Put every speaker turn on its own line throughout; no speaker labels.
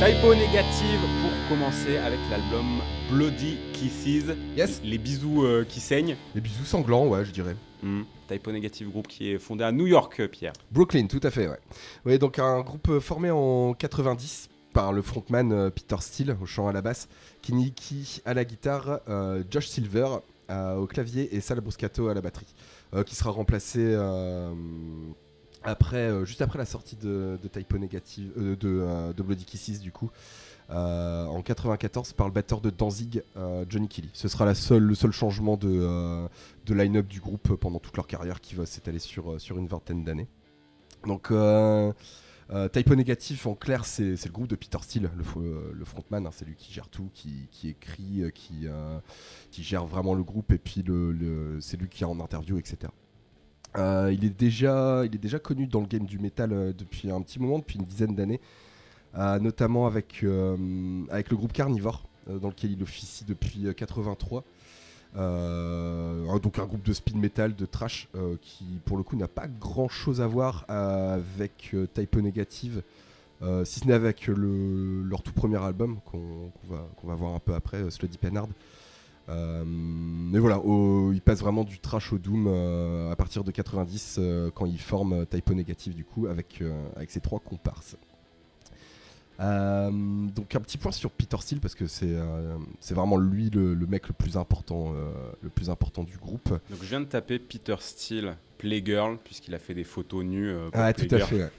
Typo négative pour commencer avec l'album Bloody Kisses.
Yes.
Les bisous euh, qui saignent.
Les bisous sanglants, ouais, je dirais.
Hmm. Typo Negative Group qui est fondé à New York, euh, Pierre.
Brooklyn, tout à fait, ouais. Ouais, donc un groupe euh, formé en 90 par le frontman Peter Steele au chant à la basse, Kiniki à la guitare, euh, Josh Silver euh, au clavier et Sal Bruscato à la batterie, qui sera remplacé après, euh, juste après la sortie de, Typo Negative, euh, de, euh, de Bloody Kisses du coup. en 94 par le batteur de Danzig, Johnny Kelly. Ce sera le seul changement de, line-up du groupe pendant toute leur carrière qui va s'étaler sur, une vingtaine d'années. Donc, euh, Typo Négatif, en clair, c'est le groupe de Peter Steele, le, frontman. hein, c'est lui qui gère tout, qui, écrit, qui, gère vraiment le groupe, et puis c'est lui qui est en interview, etc. Euh, il, est déjà, connu dans le game du métal euh, depuis un petit moment, depuis une dizaine d'années, euh, notamment avec, euh, avec le groupe Carnivore, dans lequel il officie depuis euh, 83. Euh, un- donc un groupe de speed metal, de trash, qui pour le coup n'a pas grand chose à voir avec Typo Negative, euh, si ce n'est avec le- leur tout premier album qu'on va, va voir un peu après, Sluddy Penard. Euh, mais voilà, au- ils passent vraiment du trash au doom euh, à partir de 90 euh, quand ils forment euh, Typo Negative du coup avec, avec ces trois comparses. Euh, donc un petit point sur Peter Steele parce que c'est euh, c'est vraiment lui le, le mec le plus important euh, le plus important du groupe.
Donc je viens de taper Peter Steele Playgirl puisqu'il a fait des photos nues pour
Ah tout à fait. ouais.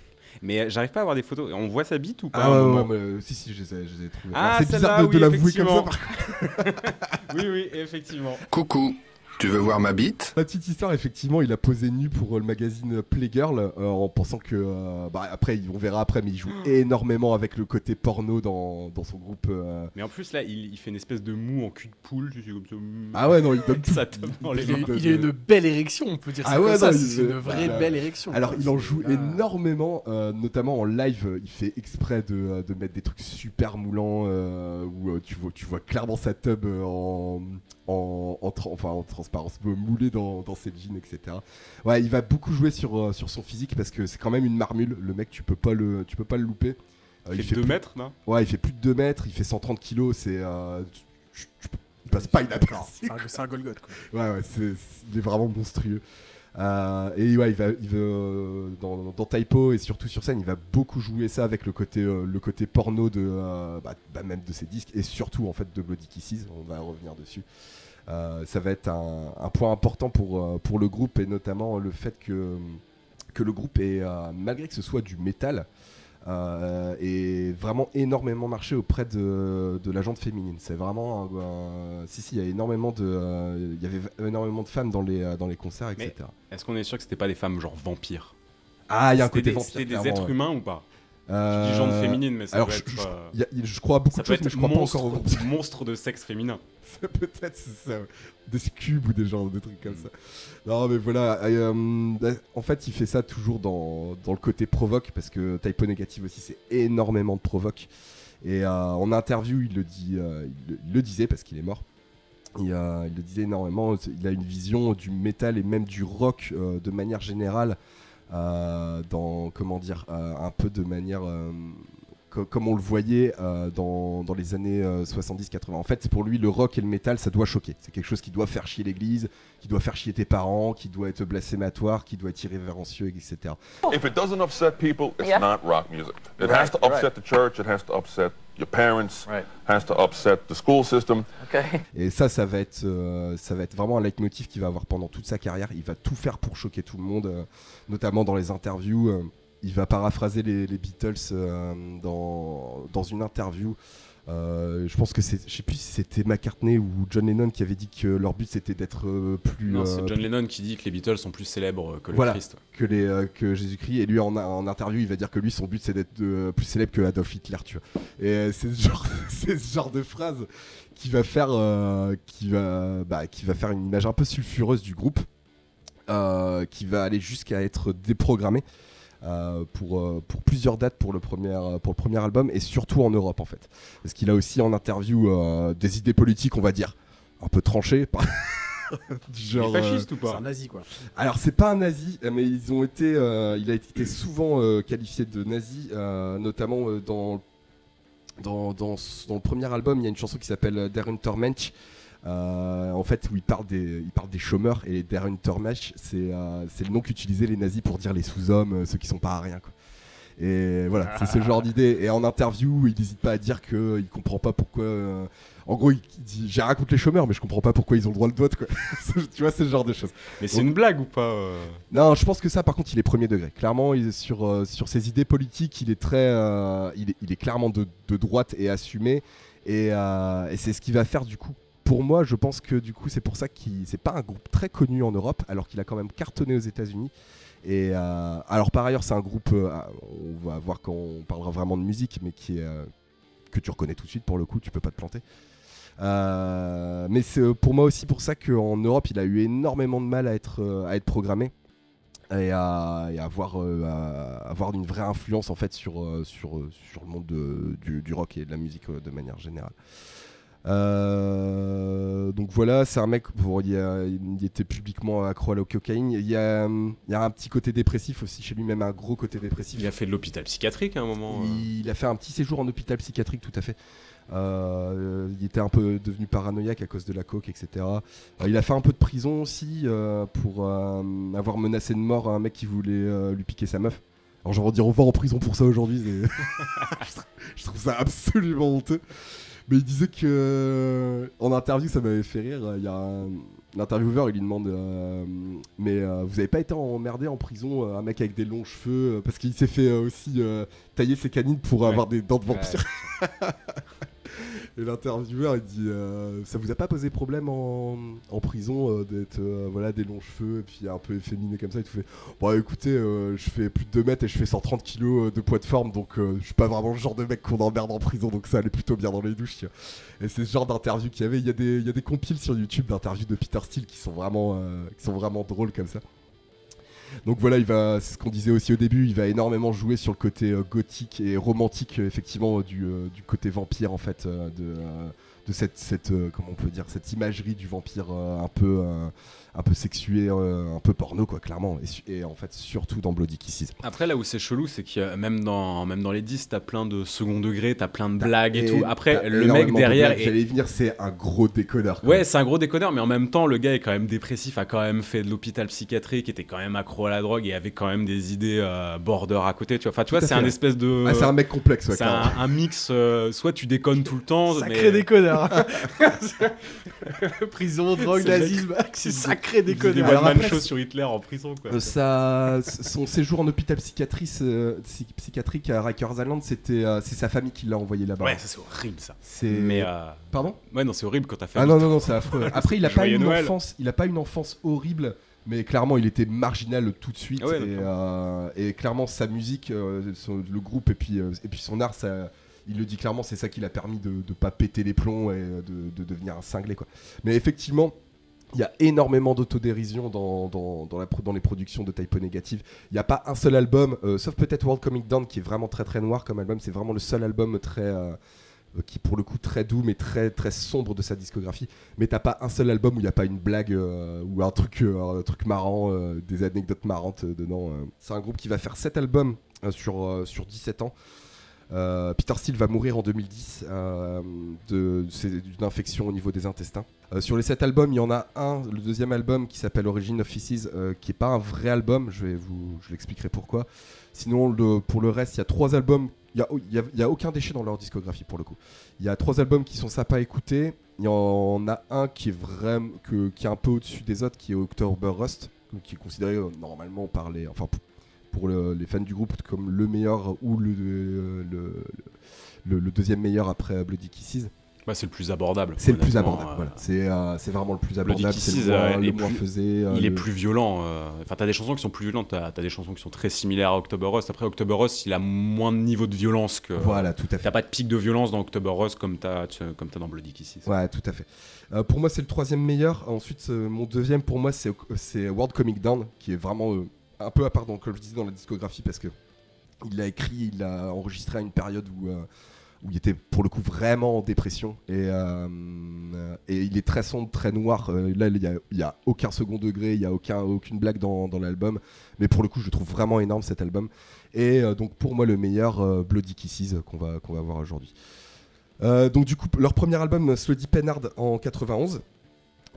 Mais euh, j'arrive pas à avoir des photos. On voit sa bite ou pas
Ah ouais, ouais, mais, si si je les ai, je les ai trouvés.
Ah,
c'est bizarre de, de
oui,
l'avouer comme ça. par
Oui, oui, effectivement.
Coucou, tu veux voir ma bite?
La petite histoire, effectivement, il a posé nu pour euh, le magazine Playgirl euh, en pensant que. euh, bah, après, on verra après, mais il joue énormément avec le côté porno dans, dans son groupe. euh.
Mais en plus, là, il, il fait une espèce de mou en cul de poule. Tu sais, comme ça.
Ah ouais, non, il donne
dans les
Il, il a une belle érection, on peut dire ça
Ah
comme
ouais,
ça.
non,
C'est une vraie
voilà.
belle érection.
Alors,
quoi.
il en joue
ah.
énormément, euh, notamment en live. Il fait exprès de, de mettre des trucs super moulants euh, où tu, vois, tu vois clairement sa tub euh, en, en, en tra- enfin, en transparence euh, moulée dans, dans ses jeans, etc. Ouais, il va beaucoup jouer sur, euh, sur son physique parce que c'est quand même une marmule. Le mec, tu peux pas le, tu peux pas le louper. Euh,
Il fait 2
plus-
mètres, non?
Ouais, il fait plus de 2 mètres, il fait 130 kilos. C'est. euh, tu- tu- tu- il passe pas inaperçu.
C'est un, c'est un Golgoth, quoi.
Ouais, ouais, c'est, c'est- il est vraiment monstrueux. Euh, et ouais, il va, euh, dans, dans Typo et surtout sur scène, il va beaucoup jouer ça avec le côté, euh, le côté porno de, bah, bah, même de ses disques et surtout en fait de Bloody Kisses. On va revenir dessus. Ça va être un, un point important pour, pour le groupe et notamment le fait que, que le groupe est, malgré que ce soit du métal, euh, et vraiment énormément marché auprès de, de la gente féminine. C'est vraiment un, un- si si, il y a énormément de, euh, il y avait énormément de femmes dans les euh, dans les concerts, etc.
Est-ce qu'on est sûr que c'était pas des femmes genre vampires?
Ah, il y a un côté
des,
vampire.
c'était des êtres
ouais.
humains ou pas?
Euh,
Je dis genre féminine, mais ça
alors,
peut
je,
être.
je-
euh,
a- je crois à beaucoup
ça
de choses, mais je crois pas
monstre,
encore au
monstre de sexe féminin.
Peut-être c'est ça, des cubes ou des genres de trucs comme ça. Non mais voilà, euh, euh, en fait il fait ça toujours dans, dans le côté provoque parce que Typo Négative aussi c'est énormément de provoque. Et en interview il le, dit, il, le- il le disait parce qu'il est mort. Il, il le disait énormément, il a une vision du métal et même du rock de manière générale, dans comment dire, euh, un peu de manière euh, co- comme on le voyait euh, dans, dans les années 70-80. En fait, pour lui, le rock et le métal, ça doit choquer. C'est quelque chose qui doit faire chier l'église, qui doit faire chier tes parents, qui doit être blasphématoire, qui doit être irrévérencieux, etc.
If it doesn't upset people, it's
Yeah.
not rock music. It
Right,
has to upset the church, it has to upset your parents,
Right.
has to upset the school system.
Okay.
Et ça, ça va être, euh, ça va être vraiment un leitmotiv qu'il va avoir pendant toute sa carrière. Il va tout faire pour choquer tout le monde, euh, notamment dans les interviews. euh, il va paraphraser les, les Beatles euh, dans, dans une interview. Euh, je pense que c'est, je sais plus si c'était McCartney ou John Lennon qui avait dit que leur but c'était d'être euh, plus
Non,
euh,
c'est John Lennon qui dit que les Beatles sont plus célèbres que le
Voilà.
Christ.
que les euh, que Jésus-Christ et lui en, en interview il va dire que lui son but c'est d'être plus célèbre que Adolf Hitler tu vois et euh, c'est ce genre c'est ce genre de phrase qui va faire euh, qui va bah, qui va faire une image un peu sulfureuse du groupe euh, qui va aller jusqu'à être déprogrammé euh, pour, euh, pour plusieurs dates pour le, premier, pour le premier album et surtout en Europe en fait. Parce qu'il a aussi en interview euh, des idées politiques, on va dire, un peu tranchées. genre,
est
euh,
fasciste ou
C'est un nazi, quoi.
alors c'est pas un nazi, euh, mais ils ont été, euh, il a été souvent euh, qualifié de nazi, euh, notamment euh, dans dans, dans, le premier album, il y a une chanson qui s'appelle euh, Der Untermensch. Euh, en fait, où il parle des, il parle des chômeurs et Der Untermensch, c'est euh, c'est le nom qu'utilisaient les nazis pour dire les sous-hommes, euh, ceux qui sont pas à rien. Quoi. Et voilà, c'est ce genre d'idée. Et en interview, il n'hésite pas à dire qu'il comprend pas pourquoi. euh, en gros, il, il dit J'ai rien contre les chômeurs, mais je comprends pas pourquoi ils ont le droit de vote. Quoi. tu vois, c'est ce genre de choses.
Mais c'est une blague ou pas
Non, je pense que ça, par contre, il est premier degré. Clairement, il est sur, sur ses idées politiques, il est très, il, est, il est clairement de, de droite et assumé. Et, euh, et c'est ce qui va faire du coup. Pour moi, je pense que du coup, c'est pour ça qu'il c'est pas un groupe très connu en Europe, alors qu'il a quand même cartonné aux États-Unis. Et euh, alors par ailleurs, c'est un groupe, euh, on va voir quand on parlera vraiment de musique, mais qui est euh, que tu reconnais tout de suite pour le coup, tu peux pas te planter. Mais c'est pour moi aussi pour ça qu'en Europe, il a eu énormément de mal à être, programmé et à, avoir, une vraie influence en fait sur, le monde de- du, rock et de la musique de manière générale. Euh, donc voilà, c'est un mec, il, y a- il était publiquement accro à la cocaïne. Il y, a, il y a un petit côté dépressif aussi chez lui, même un gros côté dépressif.
Il a fait de l'hôpital psychiatrique à un moment. euh.
Il a fait un petit séjour en hôpital psychiatrique, tout à fait. Euh, il était un peu devenu paranoïaque à cause de la coke, etc. Euh, il a fait un peu de prison aussi pour avoir menacé de mort un mec qui voulait lui piquer sa meuf. Alors j'en dire on va en prison pour ça aujourd'hui. je trouve ça absolument honteux. Mais il disait que euh, en interview ça m'avait fait rire. Il y a un, l'intervieweur il lui demande euh, mais euh, vous avez pas été emmerdé en prison euh, un mec avec des longs cheveux euh, parce qu'il s'est fait euh, aussi euh, tailler ses canines pour
Ouais.
avoir des dents de vampire. Et l'intervieweur il dit euh, ça vous a pas posé problème en, prison euh, d'être euh, voilà des longs cheveux et puis un peu efféminé comme ça? Et tout fait bon écoutez euh, je fais plus de 2 mètres et je fais 130 kilos de poids de forme donc je suis pas vraiment le genre de mec qu'on emmerde en prison donc ça allait plutôt bien dans les douches. Et c'est ce genre d'interview qu'il y avait. Il y a des il y a des compiles sur YouTube d'interviews de Peter Steele qui sont vraiment qui sont vraiment drôles comme ça donc voilà, il va, c'est ce qu'on disait aussi au début, il va énormément jouer sur le côté euh, gothique et romantique, euh, effectivement, euh, du, côté vampire, en fait, de, cette, cette comment on peut dire, cette imagerie du vampire un peu, un peu sexué, euh, un peu porno, quoi, clairement, et, et en fait, surtout dans Bloody Kisses.
Après, là où c'est chelou, c'est que même dans, même dans les 10, t'as plein de second degré, t'as plein de blagues et, tout. Après, le mec derrière est.
J'allais y venir, c'est un gros décodeur. quoi.
Ouais, c'est un gros déconneur, mais en même temps, le gars est quand même dépressif, a quand même fait de l'hôpital psychiatrique, était quand même accro à la drogue et avait quand même des idées euh, border à côté. Tu vois, enfin, tu vois, c'est un espèce de.
Ah, c'est un mec complexe, ouais,
c'est un, un mix. euh, soit tu déconnes tout le temps,
Sacré
mais.
déconneur. Prison, drogue, nazisme. C'est
il-
sacré
faisait des one-man shows sur Hitler en prison, quoi.
Euh, ça, son séjour en hôpital psychiatrique, euh, psy- psychiatrique à Rikers Island, c'était, euh, c'est sa famille qui l'a envoyé là-bas.
Ouais, ça c'est horrible ça.
C'est.
Mais. euh,
Pardon?
Ouais, non, c'est horrible quand t'as fait.
Ah non non non, c'est affreux. Après, il a pas une
Noël.
enfance, il a pas une enfance horrible, mais clairement, il était marginal tout de suite.
Ah ouais,
et, euh, et clairement, sa musique, euh, son- le groupe et puis euh, et puis son art, ça. Il le dit clairement, c'est ça qui l'a permis de ne pas péter les plombs et de, de devenir un cinglé. Quoi. Mais effectivement, il y a énormément d'autodérision dans, dans, dans, les productions de Typo Négative. Il n'y a pas un seul album, euh, sauf peut-être World Comic Down qui est vraiment très très noir comme album. C'est vraiment le seul album très. euh, euh, qui pour le coup très doux mais très très sombre de sa discographie mais t'as pas un seul album où il n'y a pas une blague euh, ou un truc un truc marrant des anecdotes marrantes dedans c'est un groupe qui va faire 7 albums sur, sur 17 ans Euh, Peter Steele va mourir en 2010 euh, d'une infection au niveau des intestins. Euh, sur les 7 albums, il y en a un, le deuxième album qui s'appelle Origin of Feces, qui est pas un vrai album, je, vais vous, l'expliquerai pourquoi. Sinon, pour le reste, il y a trois albums, il n'y a, aucun déchet dans leur discographie pour le coup. Il y a trois albums qui sont sympas à écouter, il y en a un qui est vraiment, que, qui est un peu au-dessus des autres, qui est October Rust, qui est considéré normalement par les, pour- pour le- les fans du groupe comme le meilleur ou le, deuxième meilleur après Bloody Kisses.
Ouais, c'est le plus abordable.
C'est le plus abordable,
euh,
voilà. C'est euh, c'est vraiment le plus abordable,
Kisses,
le moins,
euh,
le
est
moins
plus-
faisé. euh,
il est plus violent. euh, Enfin, t'as des chansons qui sont plus violentes, t'as as des chansons qui sont très similaires à October Rust. Après, October Rust, il a moins de niveau de violence que.
Voilà, tout à fait.
T'as pas de pic de violence dans October Rust comme t'as dans Bloody Kisses.
Ouais, tout à fait. Euh, pour moi, c'est le troisième meilleur. Ensuite, euh, mon deuxième, pour moi, c'est c'est World Comic Down, qui est vraiment euh, un peu à part, dans, comme je disais, dans la discographie, parce que il l'a écrit, il l'a enregistré à une période où, euh, il était pour le coup vraiment en dépression. Et, euh, il est très sombre, très noir. Euh, là, il n'y a, aucun second degré, il n'y a aucun, aucune blague dans, l'album. Mais pour le coup, je le trouve vraiment énorme cet album. Et donc, pour moi, le meilleur, Bloody Kisses, qu'on va, voir aujourd'hui. Donc du coup, leur premier album, Slowdy Pennard, en 91.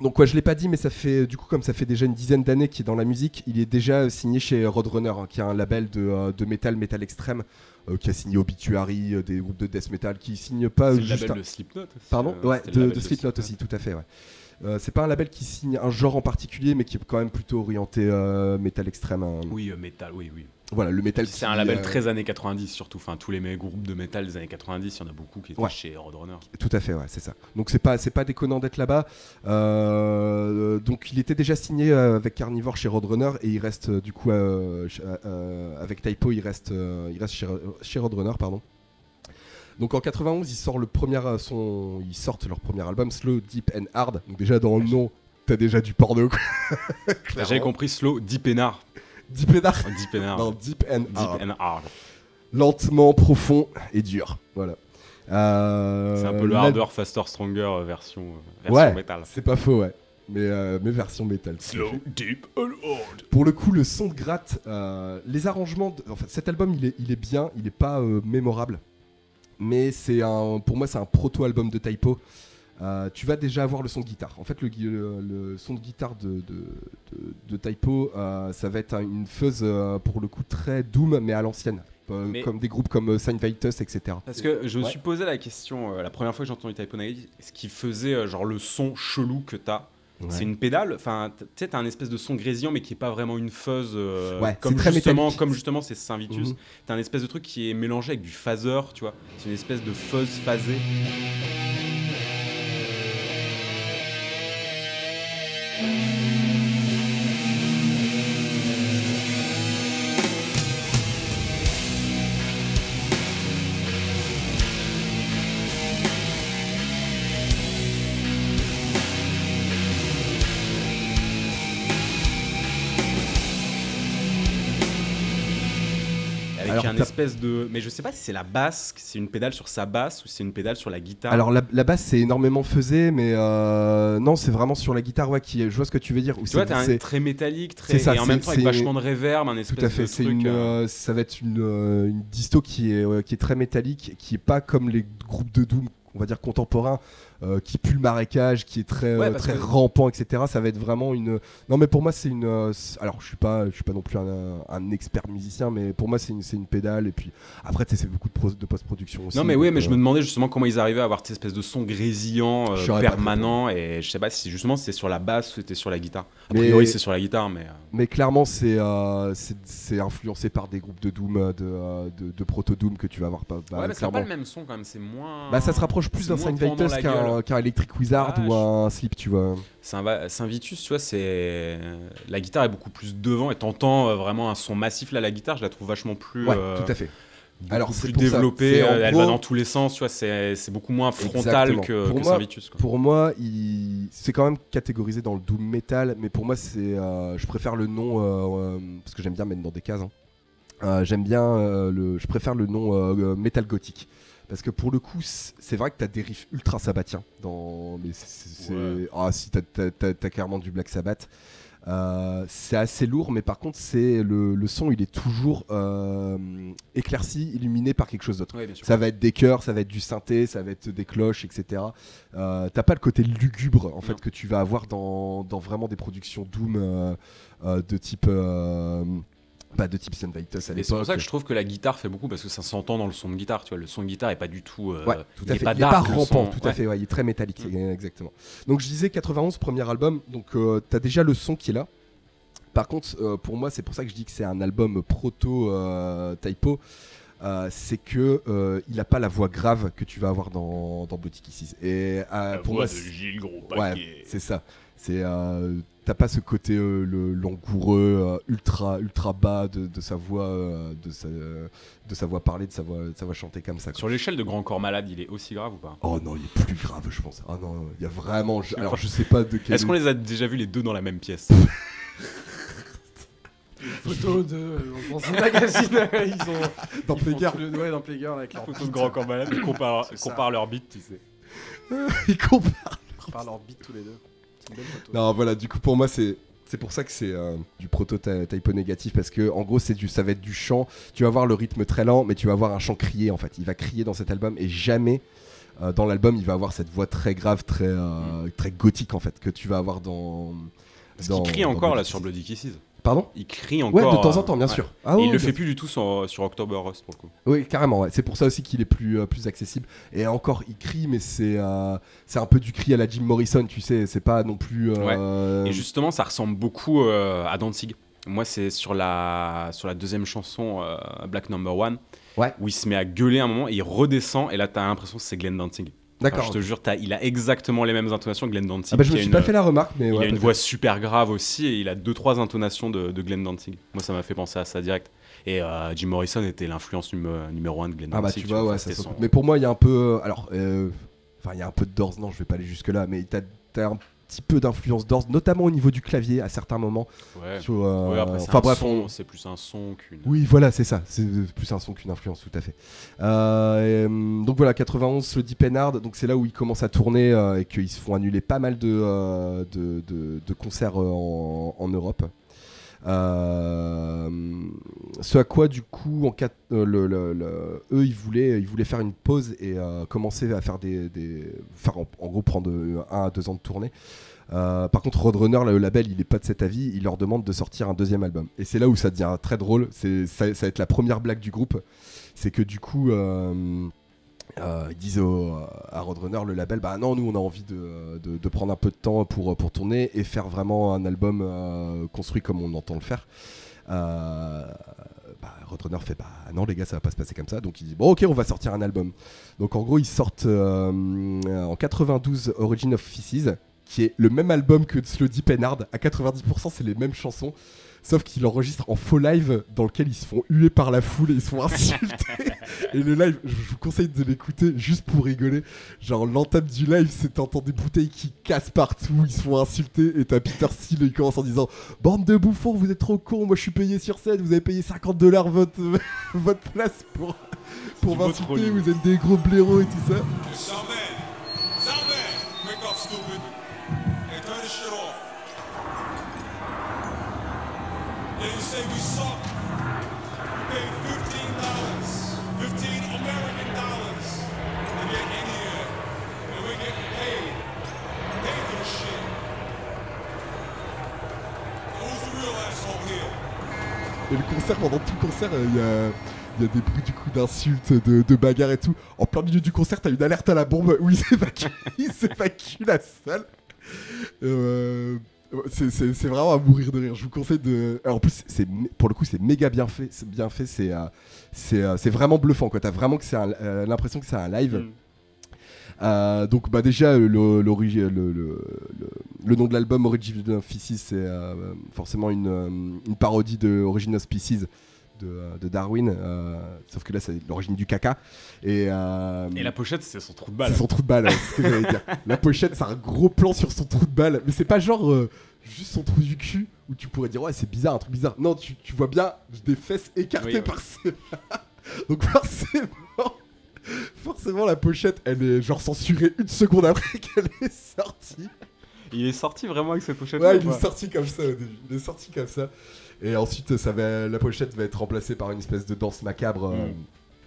Donc ouais, je l'ai pas dit, mais ça fait du coup comme ça fait déjà une dizaine d'années qu'il est dans la musique, il est déjà signé chez Roadrunner, hein, qui est un label de, euh, de métal, métal extrême, euh, qui a signé Obituary, euh, des groupes de death metal, qui signe pas
C'est le
juste.
label
un-
de Slipknot aussi.
Pardon
euh,
Ouais, de, Slipknot aussi, tout à fait, ouais. Euh, c'est pas un label qui signe un genre en particulier, mais qui est quand même plutôt orienté euh, métal extrême. hein.
Oui, euh, métal, oui, oui.
Voilà, le métal.
C'est un label
euh,
très années 90 surtout. Enfin, tous les groupes de métal des années 90, il y en a beaucoup qui étaient
Ouais.
chez Roadrunner.
Tout à fait, ouais, c'est ça. Donc c'est pas c'est pas déconnant d'être là-bas. Euh, donc il était déjà signé euh, avec Carnivore chez Roadrunner et il reste du coup euh, avec Typo, il reste il reste chez, chez Roadrunner, pardon. Donc en 91, ils sortent le premier son, ils sortent leur premier album Slow, Deep and Hard. Donc déjà dans le nom, t'as déjà du porno. quoi.
J'avais compris slow, deep and hard.
Deep and Hard.
Deep and hard.
Non, Deep and
Deep
Hard.
and hard.
Lentement, profond et dur. Voilà. Euh,
C'est un peu le
la-
harder, faster, stronger euh, version, euh, version
Ouais,
métal.
c'est pas faux, ouais. Mais, euh, mais version à fait.
deep and hard.
Pour le coup, le son de gratte, euh, les arrangements, de- enfin, cet album, il est, il est bien, il est pas euh, mémorable, mais c'est un, pour moi, c'est un proto-album de Typo. Euh, tu vas déjà avoir le son de guitare. En fait, le, gui- le- le son de guitare de, de, de- de Typo, euh, ça va être un- une fuzz euh, pour le coup très doom, mais à l'ancienne, Euh,
Mais-
comme des groupes comme euh, Sign Vitus, etc.
Parce que je me
Ouais.
suis posé la question euh, la première fois que j'ai entendu Typo Negative, ce qui faisait euh, genre le son chelou que t'as?
Ouais.
C'est une pédale, enfin, tu sais, t'as un espèce de son grésillant, mais qui est pas vraiment une fuzz. euh,
Ouais,
comme, justement,
métallique.
comme justement, c'est Saint Vitus.
Mhm.
T'as un espèce de truc qui est mélangé avec du phaser, tu vois. C'est une espèce de fuzz phasée. Avec
Alors,
un espèce de. Mais je sais pas si c'est la basse, c'est une pédale sur sa basse ou c'est une pédale sur la guitare.
Alors la, la basse c'est énormément faisé, mais euh, non c'est vraiment sur la guitare ouais qui est- je vois ce que tu veux dire. Où
tu vois, t'as un très métallique, très.
c'est ça,
et en même temps avec vachement de reverb, un espèce
Tout à fait,
de truc.
une,
euh,
euh, ça va être une, une disto qui est, qui est très métallique, qui est pas comme les groupes de Doom, on va dire contemporains, euh, qui pue le marécage, qui est très,
Ouais,
euh, très
que-
rampant, etc. Ça va être vraiment une. Non, mais pour moi, c'est une. euh, c'est- Alors, je suis pas, je suis pas non plus un, un expert musicien, mais pour moi, c'est une, c'est une pédale. Et puis après, tu sais, c'est beaucoup de, pro- de post-production aussi.
Non mais oui, mais je me demandais justement comment ils arrivaient à avoir cette espèce de son grésillant euh, permanent et je sais pas si justement c'était sur la basse ou c'était sur la guitare. A
Mais-
priori c'est sur la guitare mais
Mais clairement, c'est euh, c'est- c'est influencé par des groupes de Doom, de, de, de proto-Doom que tu vas voir. Bah,
ouais, mais c'est pas le même son quand même, c'est moins
Bah, ça se rapproche plus
c'est
d'un Saint
la
qu'un
gueule.
qu'un Electric Wizard
Ouais,
ou un Slip, tu vois.
Un Saint Vitus, tu vois, c'est la guitare est beaucoup plus devant et t'entends euh, vraiment un son massif là la guitare, je la trouve vachement plus
Ouais,
euh,
tout à fait.
beaucoup
Alors,
plus développée, elle
gros-
va dans tous les sens, tu vois, c'est beaucoup moins frontal
Exactement.
que,
Pour
que
moi-
Saint.
Pour moi, il... c'est quand même catégorisé dans le doom metal, mais pour moi, c'est, euh, je préfère le nom euh, parce que j'aime bien mettre dans des cases. hein. J'aime bien le, je préfère le nom metal gothique. Parce que pour le coup, c'est vrai que t'as des riffs ultra sabbatiens. Dans... Mais c'est, c'est- c'est-
Ouais.
Ah, si, t'as, clairement du Black Sabbath. Euh, c'est assez lourd, mais par contre, c'est le, le son, il est toujours euh, éclairci, illuminé par quelque chose d'autre.
Ouais.
Ça va être des chœurs, ça va être du synthé, ça va être des cloches, etc. Euh, T'as pas le côté lugubre en fait
Non.
que tu vas avoir dans, dans vraiment des productions Doom euh, de type euh, bah, de type Sun Vitus à
Et c'est pour
l'époque.
ça que je trouve que la guitare fait beaucoup parce que ça s'entend dans le son de guitare, tu vois, le son de guitare est pas du tout euh,
Ouais, tout
il est
fait.
pas
il est pas rampant,
son.
tout à
Ouais.
fait. ouais, il est très métallique,
Mm.
exactement. Donc je disais 91, premier album. Donc euh, t'as déjà le son qui est là. Par contre, euh, pour moi, c'est pour ça que je dis que c'est un album proto euh, typo. Euh, c'est que euh, il a pas la voix grave que tu vas avoir dans, dans Boutique Kisses. Et euh, pour moi, c'est-
Gilles Gros
Ouais, c'est ça. C'est euh, t'as pas ce côté euh, le langoureux euh, ultra ultra bas de, de sa voix euh, de sa de sa voix parler de sa voix de sa voix chanter comme ça. quoi.
Sur l'échelle de Grand Corps Malade, il est aussi grave ou pas?
Oh non, il est plus grave, je pense. Ah non, il y a vraiment. je- alors je sais pas de quel.
Est-ce qu'on les a déjà vus les deux dans la même pièce?
Photo de. Dans un magazine, ils ont.
dans Playgirl,
le- Ouais, dans Playgirl avec leur
Photo
beat.
de Grand Corps Malade, ils comparent, comparent leurs beats, tu sais.
il compare.
Ils parlent leur beat tous les deux.
Non, voilà. Du coup, pour moi, c'est c'est pour ça que c'est euh, du proto ty- typo négatif parce que en gros, c'est du ça va être du chant. Tu vas voir le rythme très lent, mais tu vas avoir un chant crié en fait. Il va crier dans cet album et jamais Euh, dans l'album, il va avoir cette voix très grave, très, euh, très gothique en fait, que tu vas avoir dans.
Parce
dans-
qu'il crie
dans
encore là sur. Bloody Kisses.
Pardon
Il crie encore.
Ouais, de temps en temps, bien
ouais.
sûr. Ah
Et
ouais,
il le fait plus du tout sur, sur October Rust pour le coup.
Oui, carrément. ouais. C'est pour ça aussi qu'il est plus, euh, plus accessible. Et encore, il crie, mais c'est euh, c'est un peu du cri à la Jim Morrison, tu sais. C'est pas non plus. euh,
Et justement, ça ressemble beaucoup euh, à Danzig. Moi, c'est sur la, sur la deuxième chanson, euh, Black Number One,
Ouais.
où il se met à gueuler un moment et il redescend. Et là, t'as l'impression que c'est Glenn Danzig. Enfin,
D'accord.
je te jure, il a exactement les mêmes intonations que Glenn Danzig.
Ah bah, je me suis
une-
pas fait la remarque, mais
Il a une voix super grave aussi et il a deux trois intonations de, de Glenn Danzig. Moi, ça m'a fait penser à ça direct. Et euh, Jim Morrison était l'influence numé- numéro un de Glenn
Ah bah tu vois, ouais, ça
son-
Mais pour moi, il y a un peu. Alors, euh, enfin, il y a un peu de Doors. Non, je vais pas aller jusque là, mais t'as as un petit peu d'influence Doors, notamment au niveau du clavier à certains moments.
Ouais.
Sur, euh,
Ouais, après, c'est
enfin bref, on-
c'est plus un son qu'une.
Oui, voilà, c'est ça. C'est plus un son qu'une influence, tout à fait. Euh, et, hum, donc voilà, 91, le Deep Pennard. Donc c'est là où ils commencent à tourner euh, et qu'ils se font annuler pas mal de, de, de- de concerts en, en Europe. Euh, ce à quoi du coup, euh, eux, ils voulaient, faire une pause et euh, commencer à faire des, en, gros prendre un à deux ans de tournée. Par contre, Roadrunner, le label, il est pas de cet avis. Il leur demande de sortir un deuxième album. Et c'est là où ça devient très drôle. Ça va être la première blague du groupe. C'est que du coup, euh, ils disent à Roadrunner, le label, bah non, nous on a envie de, de- prendre un peu de temps pour, pour tourner et faire vraiment un album euh, construit comme on entend le faire. Euh, bah, Roadrunner fait bah non les gars ça va pas se passer comme ça. Donc il dit bon ok on va sortir un album. Donc en gros ils sortent euh, en 92 Origin of Feces qui est le même album que Slow Deep à 90% c'est les mêmes chansons sauf qu'ils enregistrent en faux live dans lequel ils se font huer par la foule et ils se font insulter et le live je vous conseille de l'écouter juste pour rigoler genre l'entame du live c'est t'entends des bouteilles qui cassent partout ils se font insulter et t'as Peter Steele il commence en disant bande de bouffons vous êtes trop cons moi je suis payé sur scène vous avez payé 50 dollars votre votre place pour pour m'insulter vous êtes des gros blaireaux et tout ça
Salman, Salman, wake up, stupid. Hey, turn this shit off. You say we suck. We paid fifteen dollars, fifteen American dollars to get in here, and we're getting paid, paid for the shit. Who's the real asshole here?
Et le concert, pendant tout le concert, euh, il y a. Il y a des bruits du coup d'insultes, de, de bagarres et tout. En plein milieu du concert, t'as une alerte à la bombe où ils s'évacuent, ils s'évacuent la salle. Euh, c'est- vraiment à mourir de rire. Je vous conseille de. Alors, en plus, c'est pour le coup, c'est méga bien fait. C'est bien fait. C'est euh, c'est euh, vraiment bluffant. T'as vraiment que c'est euh, l'impression que c'est un live.
Mm.
Euh, donc bah déjà le, le, le- le- nom de l'album Origin of Feces c'est euh, forcément une, une parodie de Origin of Species de, euh, de Darwin euh, sauf que là c'est l'origine du caca. Et, euh,
Et la pochette, c'est son trou de
c'est
balle.
son trou de balle c'est ce que j'allais dire. La pochette c'est un gros plan sur son trou de balle. Mais c'est pas genre euh, juste son trou du cul où tu pourrais dire ouais c'est bizarre un truc bizarre. Non tu, tu vois bien des fesses écartées
Oui, ouais.
par ses donc forcément forcément la pochette elle est genre censurée une seconde après qu'elle est sortie.
Il est sorti vraiment avec cette pochette.
ouais il est sorti comme ça au début. Il est sorti comme ça et ensuite ça va la pochette va être remplacée par une espèce de danse macabre euh.
Mm.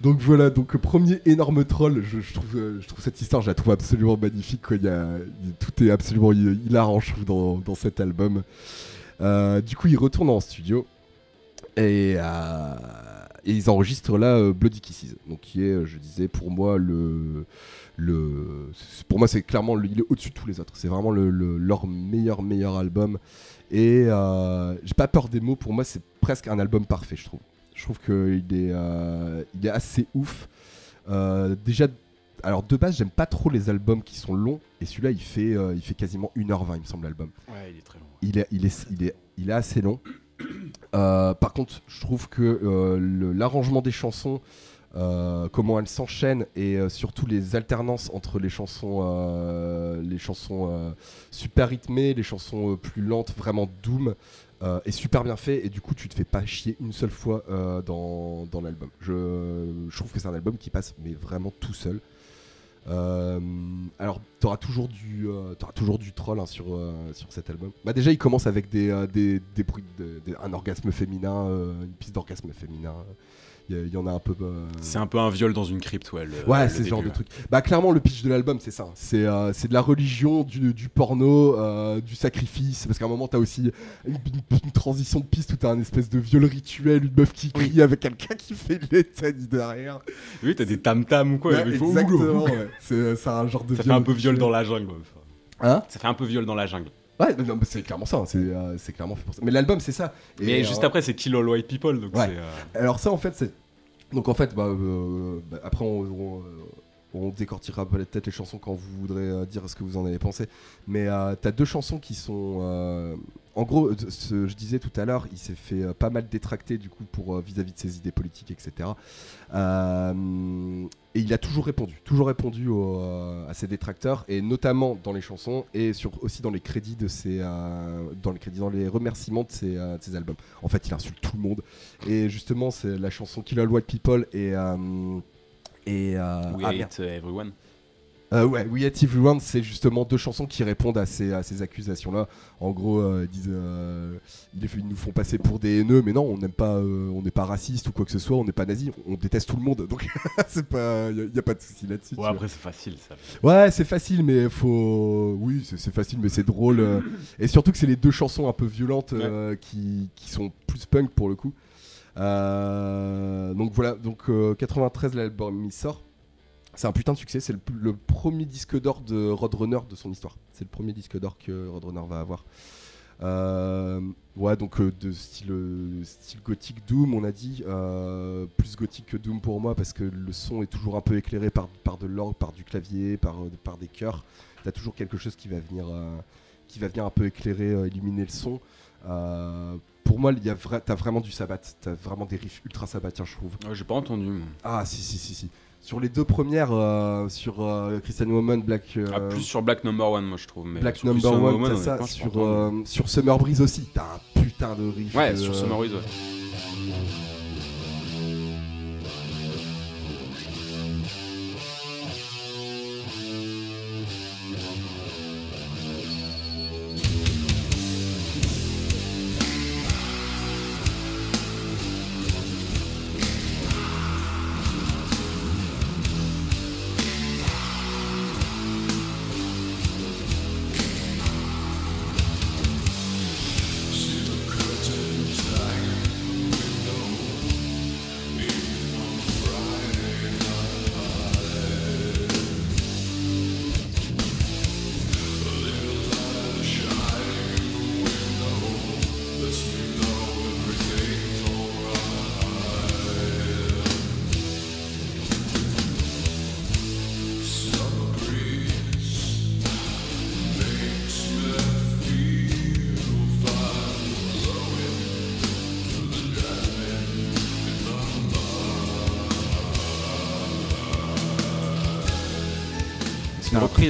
donc voilà donc euh, premier énorme troll je, je trouve euh, je trouve cette histoire je la trouve absolument magnifique quoi. Il y a, il- tout est absolument hi- hilarant je trouve dans, dans cet album Euh, du coup ils retournent en studio et, euh, et ils enregistrent là euh, Bloody Kisses, donc qui est, je disais, pour moi le, pour moi c'est clairement le- il est au-dessus de tous les autres. C'est vraiment le, le- leur meilleur meilleur album. Et euh, j'ai pas peur des mots. Pour moi c'est presque un album parfait, je trouve. Je trouve qu'il est, euh, il est assez ouf. Euh, déjà, alors de base j'aime pas trop les albums qui sont longs. Et celui-là il fait, euh, il fait quasiment 1h20 il me semble l'album
Ouais, il est très long.
il est, il est, il est, il est assez long. Euh, par contre, je trouve que euh, l'arrangement des chansons, euh, comment elles s'enchaînent et euh, surtout les alternances entre les chansons, euh, les chansons super rythmées, les chansons plus lentes, vraiment doom, est super bien fait et du coup tu te fais pas chier une seule fois dans, dans l'album. Je, trouve que c'est un album qui passe mais vraiment tout seul. Alors, t'auras toujours du, toujours du troll hein, sur sur cet album. Bah déjà, il commence avec des des, des bruits, un orgasme féminin, une piste d'orgasme féminin. Il y, a- il y en a un peu. euh,
C'est un peu un viol dans une crypte, ouais. le-
Ouais, c'est ce genre de truc. Bah, clairement, le pitch de l'album, c'est ça. C'est euh, de la religion, du, du porno, euh, du sacrifice. Parce qu'à un moment, t'as aussi une, une- une transition de piste où t'as un espèce de viol rituel, une meuf qui crie avec quelqu'un qui fait une litanie derrière.
Oui, t'as des tam-tams ou quoi.
Ouais, exactement, ouais. C'est un genre de
Ça fait un peu viol dans la jungle.
Hein?
Ça fait un peu viol dans la jungle.
Ouais, non, mais c'est clairement ça. hein. C'est euh, c'est clairement fait pour ça. Mais l'album, c'est ça. Et,
Mais
euh,
juste après, c'est Kill All White People. Donc
Ouais.
c'est. euh,
Alors ça en fait c'est donc en fait bah, euh, bah, après on, on, euh, on décortiquera peut-être les chansons quand vous voudrez euh, dire ce que vous en avez pensé mais euh, t'as deux chansons qui sont euh, en gros ce, je disais tout à l'heure il s'est fait euh, pas mal détracter du coup pour euh, vis-à-vis de ses idées politiques etc Euh, et il a toujours répondu toujours répondu au, euh, à ses détracteurs et notamment dans les chansons et sur, aussi dans les crédits de ses euh, dans les crédits dans les remerciements de ses, euh, de ses albums en fait il insulte tout le monde et justement, c'est la chanson Kill All White People et. euh, et euh,
We
ah.
Hate Everyone.
Euh, ouais, We Hate Everyone, c'est justement deux chansons qui répondent à ces, à ces accusations-là. En gros, euh, ils disent. euh, ils, nous font passer pour des haineux, mais non, on n'aime pas. euh, on n'est pas raciste ou quoi que ce soit, on n'est pas nazi, on déteste tout le monde. Donc, c'est pas. Il n'y a, pas de souci là-dessus.
Ouais, après, c'est facile ça.
Ouais, c'est facile, mais faut. Oui, c'est facile, mais c'est drôle. Et surtout que c'est les deux chansons un peu violentes qui, qui sont plus punk pour le coup. Donc voilà, donc euh, 93, l'album il sort. C'est un putain de succès. C'est le, le premier disque d'or de Roadrunner de son histoire. C'est le premier disque d'or que Roadrunner va avoir. Euh, ouais, donc euh, de style, euh, style gothique Doom, on a dit. euh, plus gothique que Doom pour moi parce que le son est toujours un peu éclairé par, par de l'orgue, par du clavier, par, par des chœurs. T'as toujours quelque chose qui va venir, qui va venir un peu éclairer, illuminer le son. Pour moi, vra- t'as vraiment du sabbat. T'as vraiment des riffs ultra sabbatiens, je trouve.
Ouais, J'ai pas entendu. moi.
Ah, si, si, si, si. Sur les deux premières, euh, sur euh, Christian Woman, Black. euh,
Ah, plus sur Black Number One, moi je trouve. Mais
Black Number
Christian
One,
Woman,
ça. Sur, euh, sur Summer Breeze aussi, t'as un putain de riff.
Ouais, sur Summer Breeze, ouais.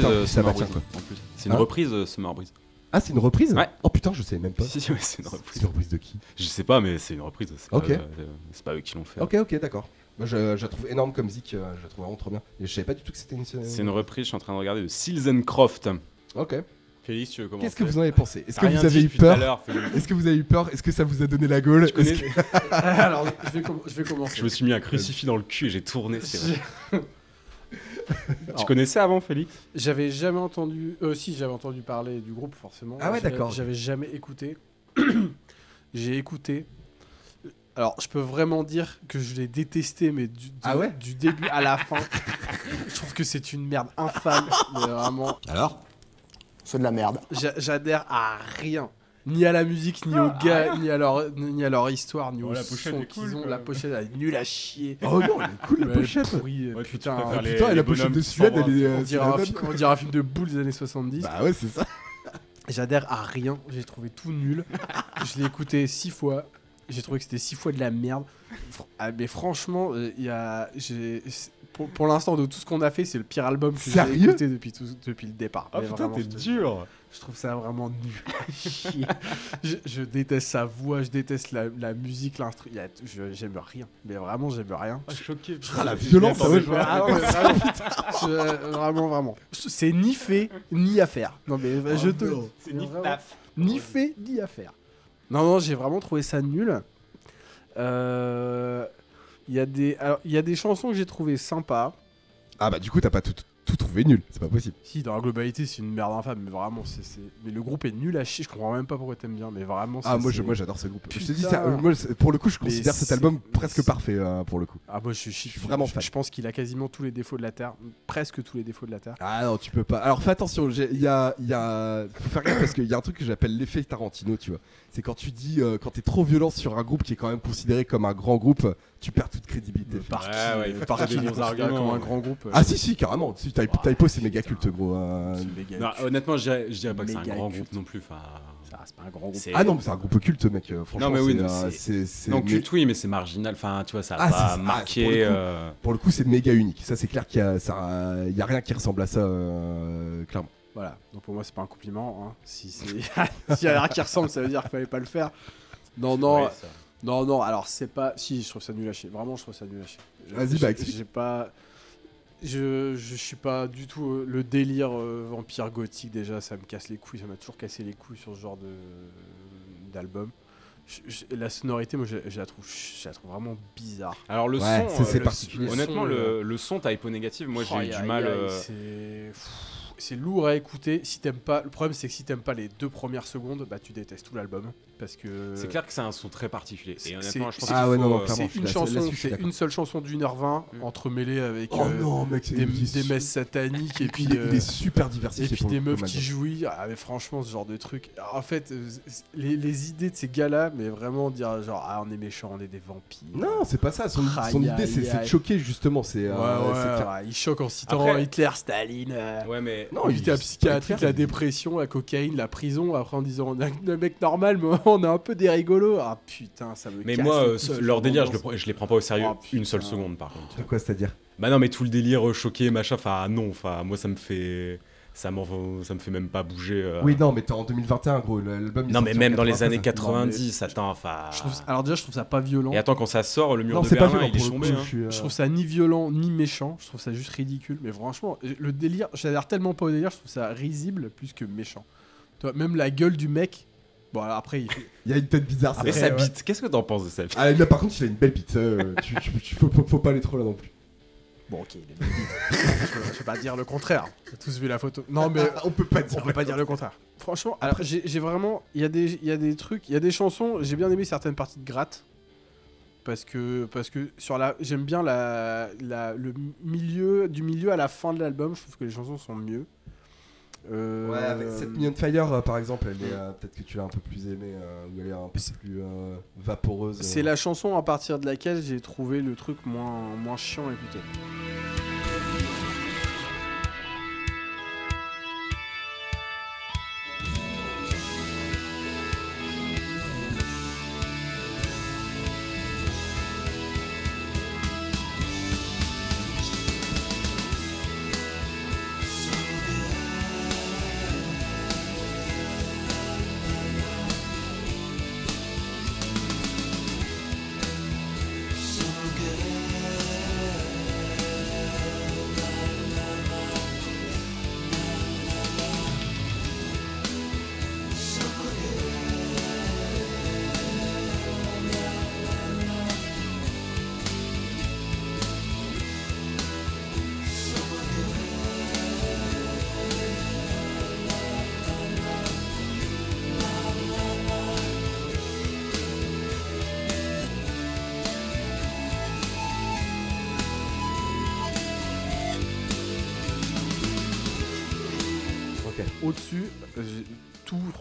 C'est une reprise
putain,
euh,
ça
Summer
va, tiens,
Breeze. En plus. C'est une
Hein
reprise euh, Summer Breeze.
Ah, c'est une reprise
Ouais.
Oh putain, je sais même pas.
Si, si, ouais, c'est une
C'est
reprise.
une reprise de qui?
Je sais pas, mais c'est une reprise. C'est
Ok.
pas, euh, c'est pas eux qui l'ont fait.
Ok, ok, d'accord. Moi, je, je la trouve énorme comme zik, euh, je la trouve vraiment trop bien. Et je savais pas du tout que c'était une.
C'est une reprise, je suis en train de regarder, de Seals and Croft.
Ok.
Félix, tu veux commencer
Qu'est-ce que vous en avez pensé? Est-ce
T'as
que
rien
vous avez eu
depuis tout à
peur?
l'heure, Félix.
Est-ce que vous avez eu peur? Est-ce que ça vous a donné la gaule
Tu connais-
Est-ce que-
Alors, je vais, com- je vais commencer.
Je me suis mis un crucifix dans le cul et j'ai tourné. c'est vrai. Tu connaissais avant, Félix?
J'avais jamais entendu. Euh, si, j'avais entendu parler du groupe, forcément.
Ah ouais, d'accord.
J'avais jamais écouté. J'ai écouté. Alors, je peux vraiment dire que je l'ai détesté, mais du, du-
Ah ouais?
du début à la fin. je trouve que c'est une merde infâme. mais vraiment,
Alors? C'est de la merde.
j'a- j'adhère à rien. Ni à la musique, ni aux gars, ni à leur, ni à leur histoire, ni
Oh,
au son qu'ils ont. La pochette, elle est nulle à chier.
Oh non, elle est cool la pochette
putain.
Ah,
les-
putain, et
les
la pochette de Suède, elle est. euh,
On dirait, un film,
quoi.
on dirait un film de boules des années 70.
Bah ouais, c'est ça.
J'adhère à rien, j'ai trouvé tout nul. je l'ai écouté six fois, j'ai trouvé que c'était six fois de la merde. Fr- ah, mais franchement, euh, il y a, pour, pour l'instant, de tout ce qu'on a fait, c'est le pire album que j'ai
Sérieux?
écouté depuis, tout- depuis le départ.
Ah
Mais
putain, t'es dur
Je trouve ça vraiment nul à chier. je, je déteste sa voix, je déteste la, la musique, l'instru. je- J'aime rien, mais vraiment, j'aime rien.
choqué.
Ah, la violence,
je.
Ah vraiment, Je- vraiment, vraiment. C'est ni fait, ni à faire. Non, mais
Oh
je te.
C'est ni taf.
Ni fait, ni à faire. Non, non, j'ai vraiment trouvé ça nul. Euh, Il y a des, alors, il y a des chansons que j'ai trouvées sympas.
Ah bah du coup t'as pas tout, tout trouvé nul, c'est pas possible.
Si, dans la globalité, c'est une merde infâme, mais vraiment, c'est, c'est- mais le groupe est nul à chier. Je comprends même pas pourquoi t'aimes bien, mais vraiment.
Ah
c'est-
moi je- moi j'adore ce groupe. Je te dis
Putain.
ça, euh, moi, pour le coup je considère cet album presque parfait euh, pour le coup.
Ah moi je suis,
suis vraiment
je,
fan.
je pense qu'il a quasiment tous les défauts de la terre, presque tous les défauts de la terre.
Ah non tu peux pas. Alors fais attention, il y a, il y a, faut faire gaffe parce qu'il y a un truc que j'appelle l'effet Tarantino, tu vois. C'est quand tu dis, euh, quand t'es trop violent sur un groupe qui est quand même considéré comme un grand groupe, tu perds toute crédibilité.
Par
Ouais,
qui,
ouais, il faut
par qui
arguments,
comme un
ouais.
grand groupe.
Ah si si carrément, si Typo c'est méga culte gros. euh.
c'est méga
Non,
culte.
honnêtement, je dirais, je dirais pas que c'est un grand
culte.
groupe non plus. Enfin,
c'est pas un grand groupe.
Ah non mais c'est un groupe culte mec, euh, franchement.
Non, mais oui,
c'est,
non,
euh,
culte, oui, mais c'est marginal. Enfin, tu vois, ça a
Ah, c'est-
pas
ah,
marqué.
pour le coup.
euh,
c'est méga unique. Ça c'est clair qu'il y a, rien qui ressemble à ça euh, clairement.
Voilà, donc pour moi c'est pas un compliment. Hein. Si c'est y a rien qui ressemble, ça veut dire qu'il fallait pas le faire. Non, non,
ouais,
non, non. Alors c'est pas. Si, je trouve ça nul à chier. Vraiment, je trouve ça nul à chier.
Vas-y, bah.
J'ai pas. Je, je suis pas du tout euh, le délire euh, vampire gothique déjà, ça me casse les couilles, ça m'a toujours cassé les couilles sur ce genre de d'album. Je- je- La sonorité, moi, je, je la trouve, je la trouve vraiment bizarre.
Alors le
Ouais,
son,
c'est-
euh,
c'est
le-
particulier.
Honnêtement,
Le son,
le, son, t'as hypo négative. Moi, j'ai eu
Aïe,
du mal.
aïe,
euh,
C'est pff, c'est lourd à écouter. Si t'aimes pas, le problème c'est que si t'aimes pas les deux premières secondes, bah tu détestes tout l'album parce que
C'est clair que c'est un son très particulier.
c'est-
Et honnêtement, je pense
c'est-
Ah ouais, non,
euh,
c'est une chanson, c'est seule chanson d'une heure vingt
Mm.
entremêlée avec
Oh
euh,
non mec, c'est
des, des messes sataniques et puis
il
euh,
est super
et
diversifié.
puis
pour
des meufs qui
album.
jouissent. Ah, mais franchement, ce genre de truc. Alors, en fait, les, les idées de ces gars-là, mais vraiment dire genre ah on est méchants, on est des vampires.
Non, c'est pas ça. Son, idée, c'est de choquer justement. C'est
Ouais, ouais, il choque en citant Hitler, Staline.
Ouais, mais.
Non,
éviter
il-
psychiatrie,
pas clair,
la dépression, la cocaïne, la prison, après en disant on est un mec normal, mais on est un peu des rigolos. Ah putain, ça me
Mais
casse
moi, euh, leur délire, je, le
d'ambiance.
prends- je les prends pas au sérieux
Oh,
une seule seconde, par contre.
De quoi c'est-à-dire?
Bah non, mais tout le délire euh, choqué, machin, enfin non, enfin moi ça me fait, ça m'en, ça me fait même pas bouger. euh.
Oui, non, mais t'es en 2021, gros. L'album.
Non, mais même dans les
93,
années
ça.
90, attends, enfin.
Je trouve- Alors déjà, je trouve ça pas violent.
Et attends, quand ça sort, le mur
Non,
de
c'est pas violent
il est tombé. hein.
je euh,
Je trouve ça ni violent ni méchant, je trouve ça juste ridicule. Mais franchement, le délire, j'adhère tellement pas au délire, je trouve ça risible plus que méchant. Toi, même la gueule du mec. Bon, alors après, il fait-
Il y a une tête bizarre. c'est
Et
vrai.
sa
Ouais.
bite, qu'est-ce que t'en penses de sa bite?
Ah, là, par contre, il a une belle bite. euh, tu, tu- tu- faut, faut- faut pas aller trop là non plus.
Bon, ok, il est je, peux, je peux pas dire le contraire. On a tous vu la photo. Non, mais
Ah, on peut pas dire.
on peut pas dire le contraire. Franchement, alors j'ai j'ai vraiment. Il y, a des- il y a des trucs, il y a des chansons, j'ai bien aimé certaines parties de gratte. Parce que, parce que sur la, j'aime bien la, la- le milieu, du milieu à la fin de l'album, je trouve que les chansons sont mieux. Euh,
Ouais, avec 7 Million Fire, euh, par exemple, elle est euh, peut-être que tu l'as un peu plus aimée, euh, ou elle est un peu plus vaporeuse.
C'est la chanson à partir de laquelle j'ai trouvé le truc moins, moins chiant à écouter.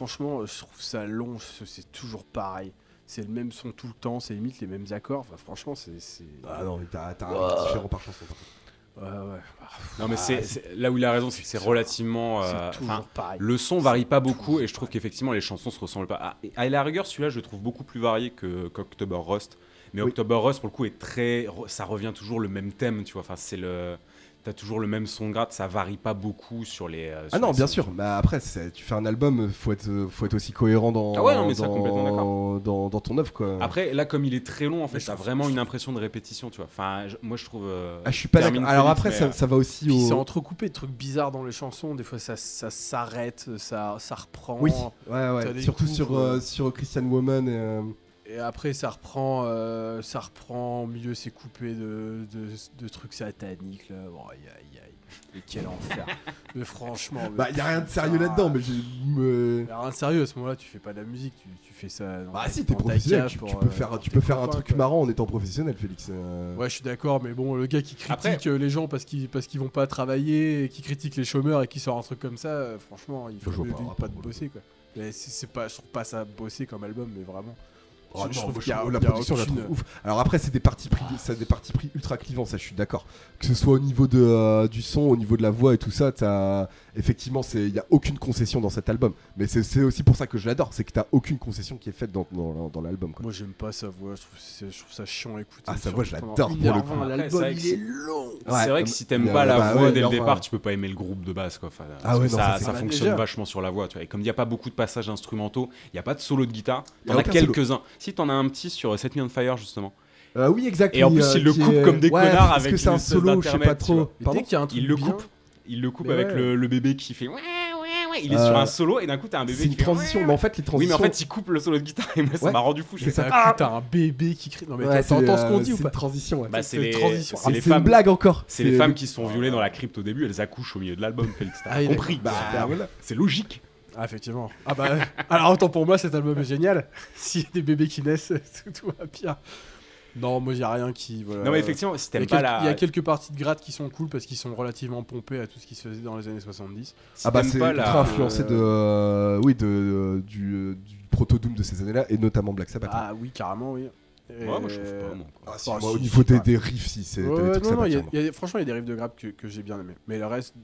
Franchement, euh, je trouve ça long, c'est toujours pareil. C'est le même son tout le temps, c'est limite les mêmes accords. Enfin, franchement, c'est.
Ah non, mais t'as t'as un rythme différent par chanson.
Ouais, ouais. Ah,
Non, mais
Ah,
c'est, là où il a raison, c'est que c'est relativement.
c'est
euh,
toujours
enfin,
pareil.
le son varie pas beaucoup et je trouve qu'effectivement les chansons se ressemblent pas. Ah, à la rigueur, celui-là, je le trouve beaucoup plus varié que qu'October Rust. Mais
Oui.
October Rust, pour le coup, est très. Ça revient toujours le même thème, tu vois. Enfin, c'est le. T'as toujours le même son de gratte, ça varie pas beaucoup sur les. euh,
Ah non,
les
bien
sons.
sûr. Bah après, tu fais un album, faut être, faut être aussi cohérent dans,
Ah ouais, non, mais ça,
dans,
complètement d'accord.
dans, dans ton œuvre quoi.
Après, là, comme il est très long, en fait,
Mais
t'as vraiment
je
une impression de répétition, tu vois. Enfin, je- moi, je trouve. euh,
ah, je suis pas d'accord. Alors après,
mais,
ça,
euh,
ça va aussi
Puis c'est
au.
entrecoupé de trucs bizarres dans les chansons. Des fois, ça, ça s'arrête, ça, ça reprend.
Oui, ouais, ouais. Surtout
coups,
sur,
euh,
sur Christian Woman et, euh,
et après, ça reprend, euh, ça reprend au milieu, c'est coupé de, de, de trucs sataniques. Là. Oh, aïe, aïe, aïe. Mais quel enfer. mais franchement. mais-
Bah, y a rien de sérieux là-dedans, mais j'ai. me-
rien de sérieux à ce moment-là, tu fais pas de la musique, tu, tu fais ça. dans
Bah,
ta-
si, t'es professionnel,
cage
tu,
pour,
tu peux
euh,
faire, tu peux faire un truc
quoi.
marrant en étant professionnel, Félix. euh.
Ouais, je suis d'accord, mais bon, le gars qui critique
Après-
euh, les gens parce qu'ils parce qu'ils vont pas travailler, et qui critique les chômeurs et qui sort un truc comme ça, euh, franchement, il faut mieux
pas
pas de bosser quoi. Mais c'est pas, je trouve pas ça bosser comme album, mais vraiment.
Oh
Je- je
non,
trouve
moi,
qu'il y a-
la
il y a
production, je la
aucune-
trouve ouf. Alors après, c'est des parties pris, ça a des parties pris ultra clivants, ça, je suis d'accord. Que ce soit au niveau de, euh, du son, au niveau de la voix et tout ça, t'as- effectivement, c'est, il y a aucune concession dans cet album. Mais c'est, aussi pour ça que je l'adore, c'est que t'as aucune concession qui est faite dans, dans, dans l'album.
Moi, j'aime pas sa voix, je trouve, c'est- je trouve ça chiant à écouter.
Ah, sa voix, je l'adore, pour le coup.
L'album, il
que
est
c'est-
long.
Ouais,
c'est vrai que si t'aimes
euh,
pas la
bah
voix
ouais,
dès le départ,
euh,
tu peux pas aimer le groupe de base quoi. Enfin,
Ah ouais, non,
ça, fonctionne
Déjà.
vachement sur la voix. Tu vois. Et comme il n'y a pas beaucoup de passages instrumentaux, il n'y a pas de solo de guitare.
Y a
T'en as quelques-uns. Si t'en as un petit sur Set Me on Fire justement.
Euh, oui, exact.
Et en plus,
euh,
il le
qui
coupe comme des connards
parce
avec
que c'est un solo, je sais pas
tu
trop.
Il le coupe. Il le coupe
Mais
avec
ouais.
le, le bébé qui fait ouais ouais ouais. Il est
Euh,
sur un solo et d'un coup t'as un bébé
C'est une
fait
transition,
ouais,
mais en fait, les
ouais. Oui, mais
transitions.
en fait, il coupe le solo de guitare et moi ça m'a rendu fou.
C'est ça.
ah
Putain, un bébé qui crie. Non, mais
Ouais,
t'as-
c'est,
t'entends ce qu'on
euh,
dit ou
c'est
pas
une transition. ouais.
Bah,
C'est
c'est
une
les,
transition.
c'est
Ah, c'est une
femmes.
blague encore.
C'est les femmes qui se font violer dans la crypte au début, elles accouchent au milieu de l'album, Félix. T'as
Ah,
compris.
Bah,
C'est-
voilà.
C'est logique.
Ah, effectivement. Ah bah, alors autant pour moi, cet album est génial. S'il y a des bébés qui naissent, tout, tout va pire. Non, moi, il a rien qui. Voilà.
Non, mais effectivement, si
Il y, a
t'aimes pas
quelques, il y a
la.
quelques parties de gratte qui sont cool parce qu'ils sont relativement pompés à tout ce qui se faisait dans les années 70.
si
Ah bah c'est
pas
ultra
la-
influencé de euh, oui de euh, du, euh, du proto doom de ces années-là et notamment Black Sabbath.
Ah oui, carrément, oui.
Ouais, moi je trouve pas. moi, quoi.
Ah, si, moi, au niveau
si,
des, des riffs si c'est
Ouais, franchement, il y a des riffs de grappe que, que j'ai bien aimé. Mais le reste,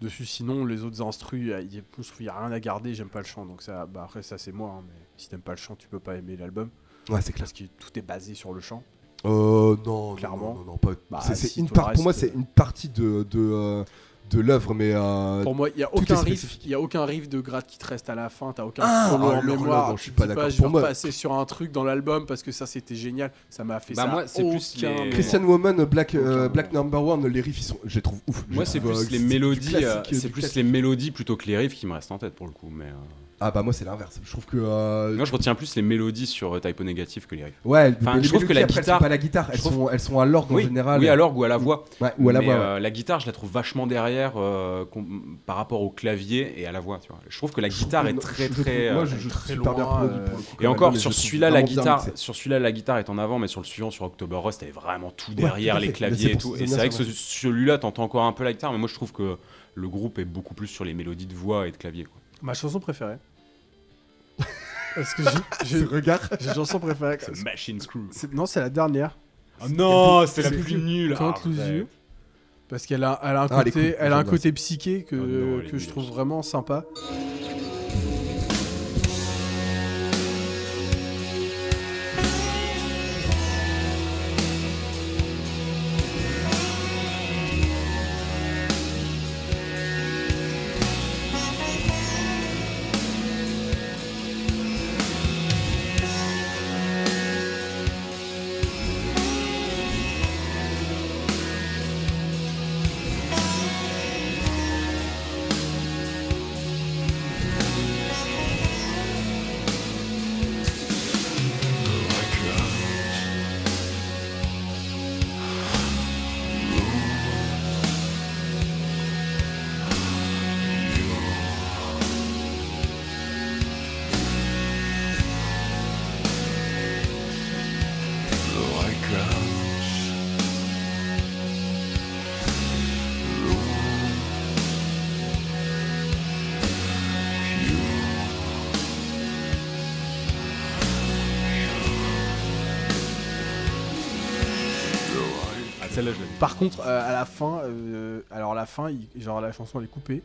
dessus, sinon, les autres instrus, il a- n'y a rien à garder. J'aime pas le chant. Donc, ça, bah, après, ça, c'est moi. hein, mais si t'aimes pas le chant, tu peux pas aimer l'album.
Ouais c'est clair.
Parce que tout est basé sur le chant.
Euh non
Clairement.
non non, non, pas.
Bah,
c'est c'est
si,
une part pour moi c'est une partie de de euh, de l'œuvre mais euh,
Pour moi, il y a aucun riff.
spécifique.
Il y a aucun riff de gratte qui te reste à la fin. T'as aucun
Ah,
solo en mémoire.
non, je suis pas d'accord.
Je
Pour
vais
moi-
repasser sur un truc dans l'album parce que ça, c'était génial. Ça m'a fait
Bah,
ça.
moi, c'est plus les-.
Christian Woman Black euh, Black Number One les riffs ils sont je les trouve ouf.
Moi, c'est plus
euh,
les mélodies,
classique,
euh,
euh,
c'est
du
plus
classique.
les mélodies plutôt que les riffs qui me restent en tête pour le coup. Mais euh,
Ah bah moi c'est l'inverse. Je trouve que euh,
moi, je retiens plus les mélodies sur euh, Typo Négatif que les riffs.
ouais,
Enfin,
mais les
je trouve que la
après, elles
guitare-
sont pas à la guitare, elles
trouve-
sont elles sont à l'orgue en
oui,
général.
oui, à l'orgue ou à la voix.
Ouais, ou à la
Mais,
voix. ouais.
euh, la guitare, je la trouve vachement derrière euh, par rapport au clavier et à la voix. Tu vois. Je trouve que la
Je
guitare est très
je
très.
trouve- Moi, je, je trouve
très
bien
loin,
produit coup.
Et encore sur celui-là la guitare, sur celui-là la guitare est en avant, mais sur le suivant sur October Rust elle est vraiment tout derrière les claviers et tout. Et c'est vrai que celui-là t'entends encore un peu la guitare, mais moi je trouve que le groupe est beaucoup plus sur les mélodies de voix et de clavier. Quoi.
Ma chanson préférée. Parce que j'ai- j'ai
regard.
j'ai une chanson préférée.
C'est Machine Screw.
C'est- Non, c'est la dernière.
Oh non,
c'est
la plus
plus-
nulle.
Can't
Arrête.
You. Parce qu'elle a, elle a un
Ah, elle est
côté,
cool,
elle a un
j'aime bien
côté psyché que,
Oh non, elle est
que je
nulle.
trouve vraiment sympa.
Celle-là je l'aime.
Par contre, euh, à la fin, euh, alors la fin, il- genre la chanson elle est coupée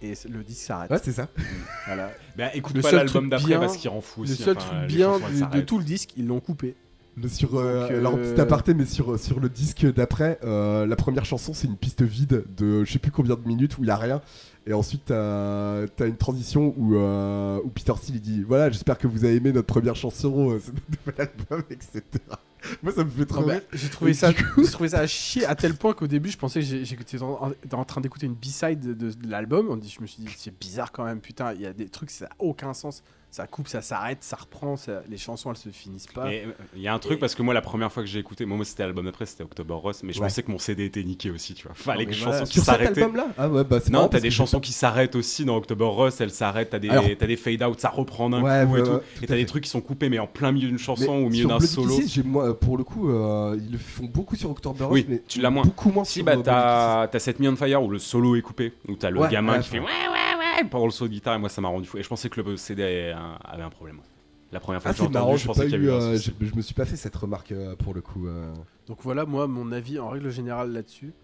et c'est- le disque s'arrête.
Ouais, c'est ça.
Voilà.
Bah écoute
Le
pas
seul
l'album
truc
d'après
bien-
parce qu'il rend fou aussi.
le seul
enfin,
truc
les
bien
chansons, elles
du- de
s'arrêtent.
tout le disque, ils l'ont coupé.
Sur, euh,
Donc, euh,
alors petit aparté, mais sur, sur le disque d'après, euh, la première chanson c'est une piste vide de je sais plus combien de minutes où il y a rien. Et ensuite t'as as une transition où, euh, où Peter Steele dit voilà j'espère que vous avez aimé notre première chanson, euh, c'est notre nouvel album, etc. Moi ça me fait trop.
J'ai trouvé ça,
coup-
trouvé ça à chier à tel point qu'au début je pensais que j'étais en, train d'écouter une B-side de, de l'album. On dit, je me suis dit c'est bizarre quand même, putain, il y a des trucs ça a aucun sens. Ça coupe, ça s'arrête, ça reprend, ça- les chansons elles se finissent pas.
Mais euh, il y a un truc
Et-
parce que moi la première fois que j'ai écouté, moi, moi, c'était l'album d'après, c'était October Rose, mais je
Ouais.
pensais que mon CD était niqué aussi, tu vois. Fallait
Non,
que les
voilà,
chansons
Sur cet album-là Ah ouais, bah
Non, t'as des chansons qui s'arrêtent aussi dans October Rose, elles s'arrêtent, t'as des,
Alors-
des fade out, ça reprend d'un
Ouais,
coup et tout.
tout
et t'as des trucs qui sont coupés, mais en plein milieu d'une
Mais
chanson ou au milieu d'un solo.
Moi, pour le coup, euh, ils le font beaucoup sur October Rose,
Oui,
mais
tu l'as moins.
beaucoup moins
Si, bah
euh,
t'as t'as cette Me on Fire où le solo est coupé, où t'as le gamin qui fait
ouais.
ouais, ouais, le solo de guitare, et moi ça m'a rendu fou. Et je pensais que le CD avait un, avait un problème. La première fois
Ah,
que j'ai
marrant,
entendu, je pensais qu'il y avait eu un
euh,
souci.
je me suis pas fait cette remarque euh, pour le coup. euh.
Donc voilà, moi, mon avis en règle générale là-dessus.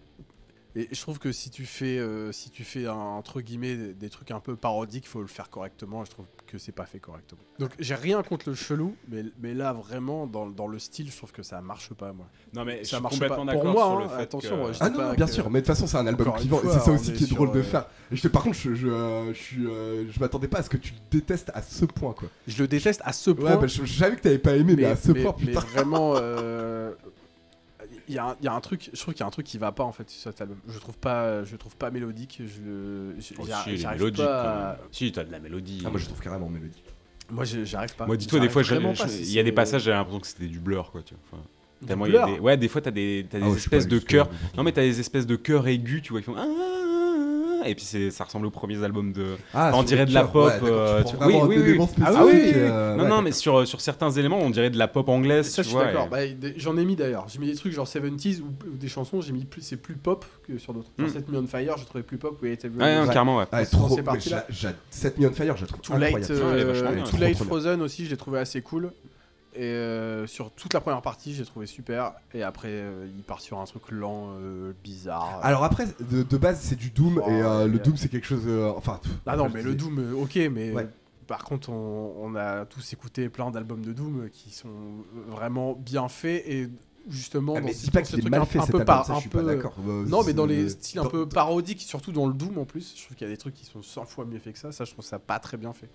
Et je trouve que si tu fais, euh, si tu fais un- entre guillemets des, des trucs un peu parodiques, faut le faire correctement. Et je trouve que c'est pas fait correctement. Donc j'ai rien contre le chelou, mais, mais là vraiment dans, dans le style, je trouve que ça marche pas moi.
Non, mais je
ça
suis
marche
complètement
pas. Pour moi,
sur
hein,
le fait
attention,
que...
moi, je
Ah non,
pas
non, bien
que-
sûr, mais de toute façon, c'est un album vivant.
fois,
C'est ça aussi qui est drôle de
euh,
faire. Et je te, par contre, je, je, euh, je je m'attendais pas à ce que tu le détestes à ce point, quoi.
Je le déteste à ce point.
Ouais, bah, je, je savais que t'avais pas aimé, mais, à ce point,
mais
putain.
vraiment, euh, il y, a un- il y a un truc, je trouve qu'il y a un truc qui va pas en fait sur cet album. Je trouve pas, je trouve pas mélodique. Je j'ai-
Oh, si,
j'arrive
mélodique,
pas. à-.
Si, t'as de la mélodie.
Ah, moi, je trouve carrément mélodique.
Moi, j'arrive pas.
Moi, dis-toi, des fois, je- je- il y a des passages, j'ai l'impression que c'était du blur, quoi. Tu vois. Enfin,
Du
tellement il y a
blur
des... Ouais, des fois, t'as des, t'as des
Ah je pas
espèces de
bon.
Non, mais t'as des espèces de chœurs aigus, tu vois, ils font. Ah, ah, ah, Et puis c'est- ça ressemble aux premiers albums de.
Ah,
on dirait de la pop,
ouais,
euh,
tu
tu-
prends vraiment
oui, oui, oui. Ah oui,
euh,
non,
ouais,
non, mais sur, sur certains éléments, on dirait de la pop anglaise.
Ça, je
tu
suis
vois,
d'accord.
et-
Bah, J'en ai mis d'ailleurs. J'ai mis des trucs genre 70s ou, ou des chansons, j'ai mis plus, c'est plus pop que sur d'autres.
Mm.
Set Me on Fire, je trouvais plus pop que
non,
Day.
carrément, ouais.
Ah, trop,
ces parties-là.
j'a- j'a- 7 millions de Fire, je trouve
Too
vachement
euh. Too
bien.
Frozen aussi, je l'ai trouvé assez cool. Et euh, sur toute la première partie, j'ai trouvé super. Et après, euh, il part sur un truc lent, euh, bizarre.
Alors après, de, de base, c'est du Doom,
Oh,
et euh, le. Doom, c'est quelque chose... euh, enfin... pff,
ah non, mais le Doom, ok, mais
Ouais.
par contre, on, on a tous écouté plein d'albums de Doom qui sont vraiment bien faits et justement
Ah,
dans
mais
ce-
dis pas
dans
qu'il est mal fait
un
cet
peu
album,
par- un peu-
d'accord.
Non, mais dans les styles un
dans-
peu parodiques, surtout dans le Doom en plus, je trouve qu'il y a des trucs qui sont 100 fois mieux faits que ça. Ça, je trouve ça pas très bien fait.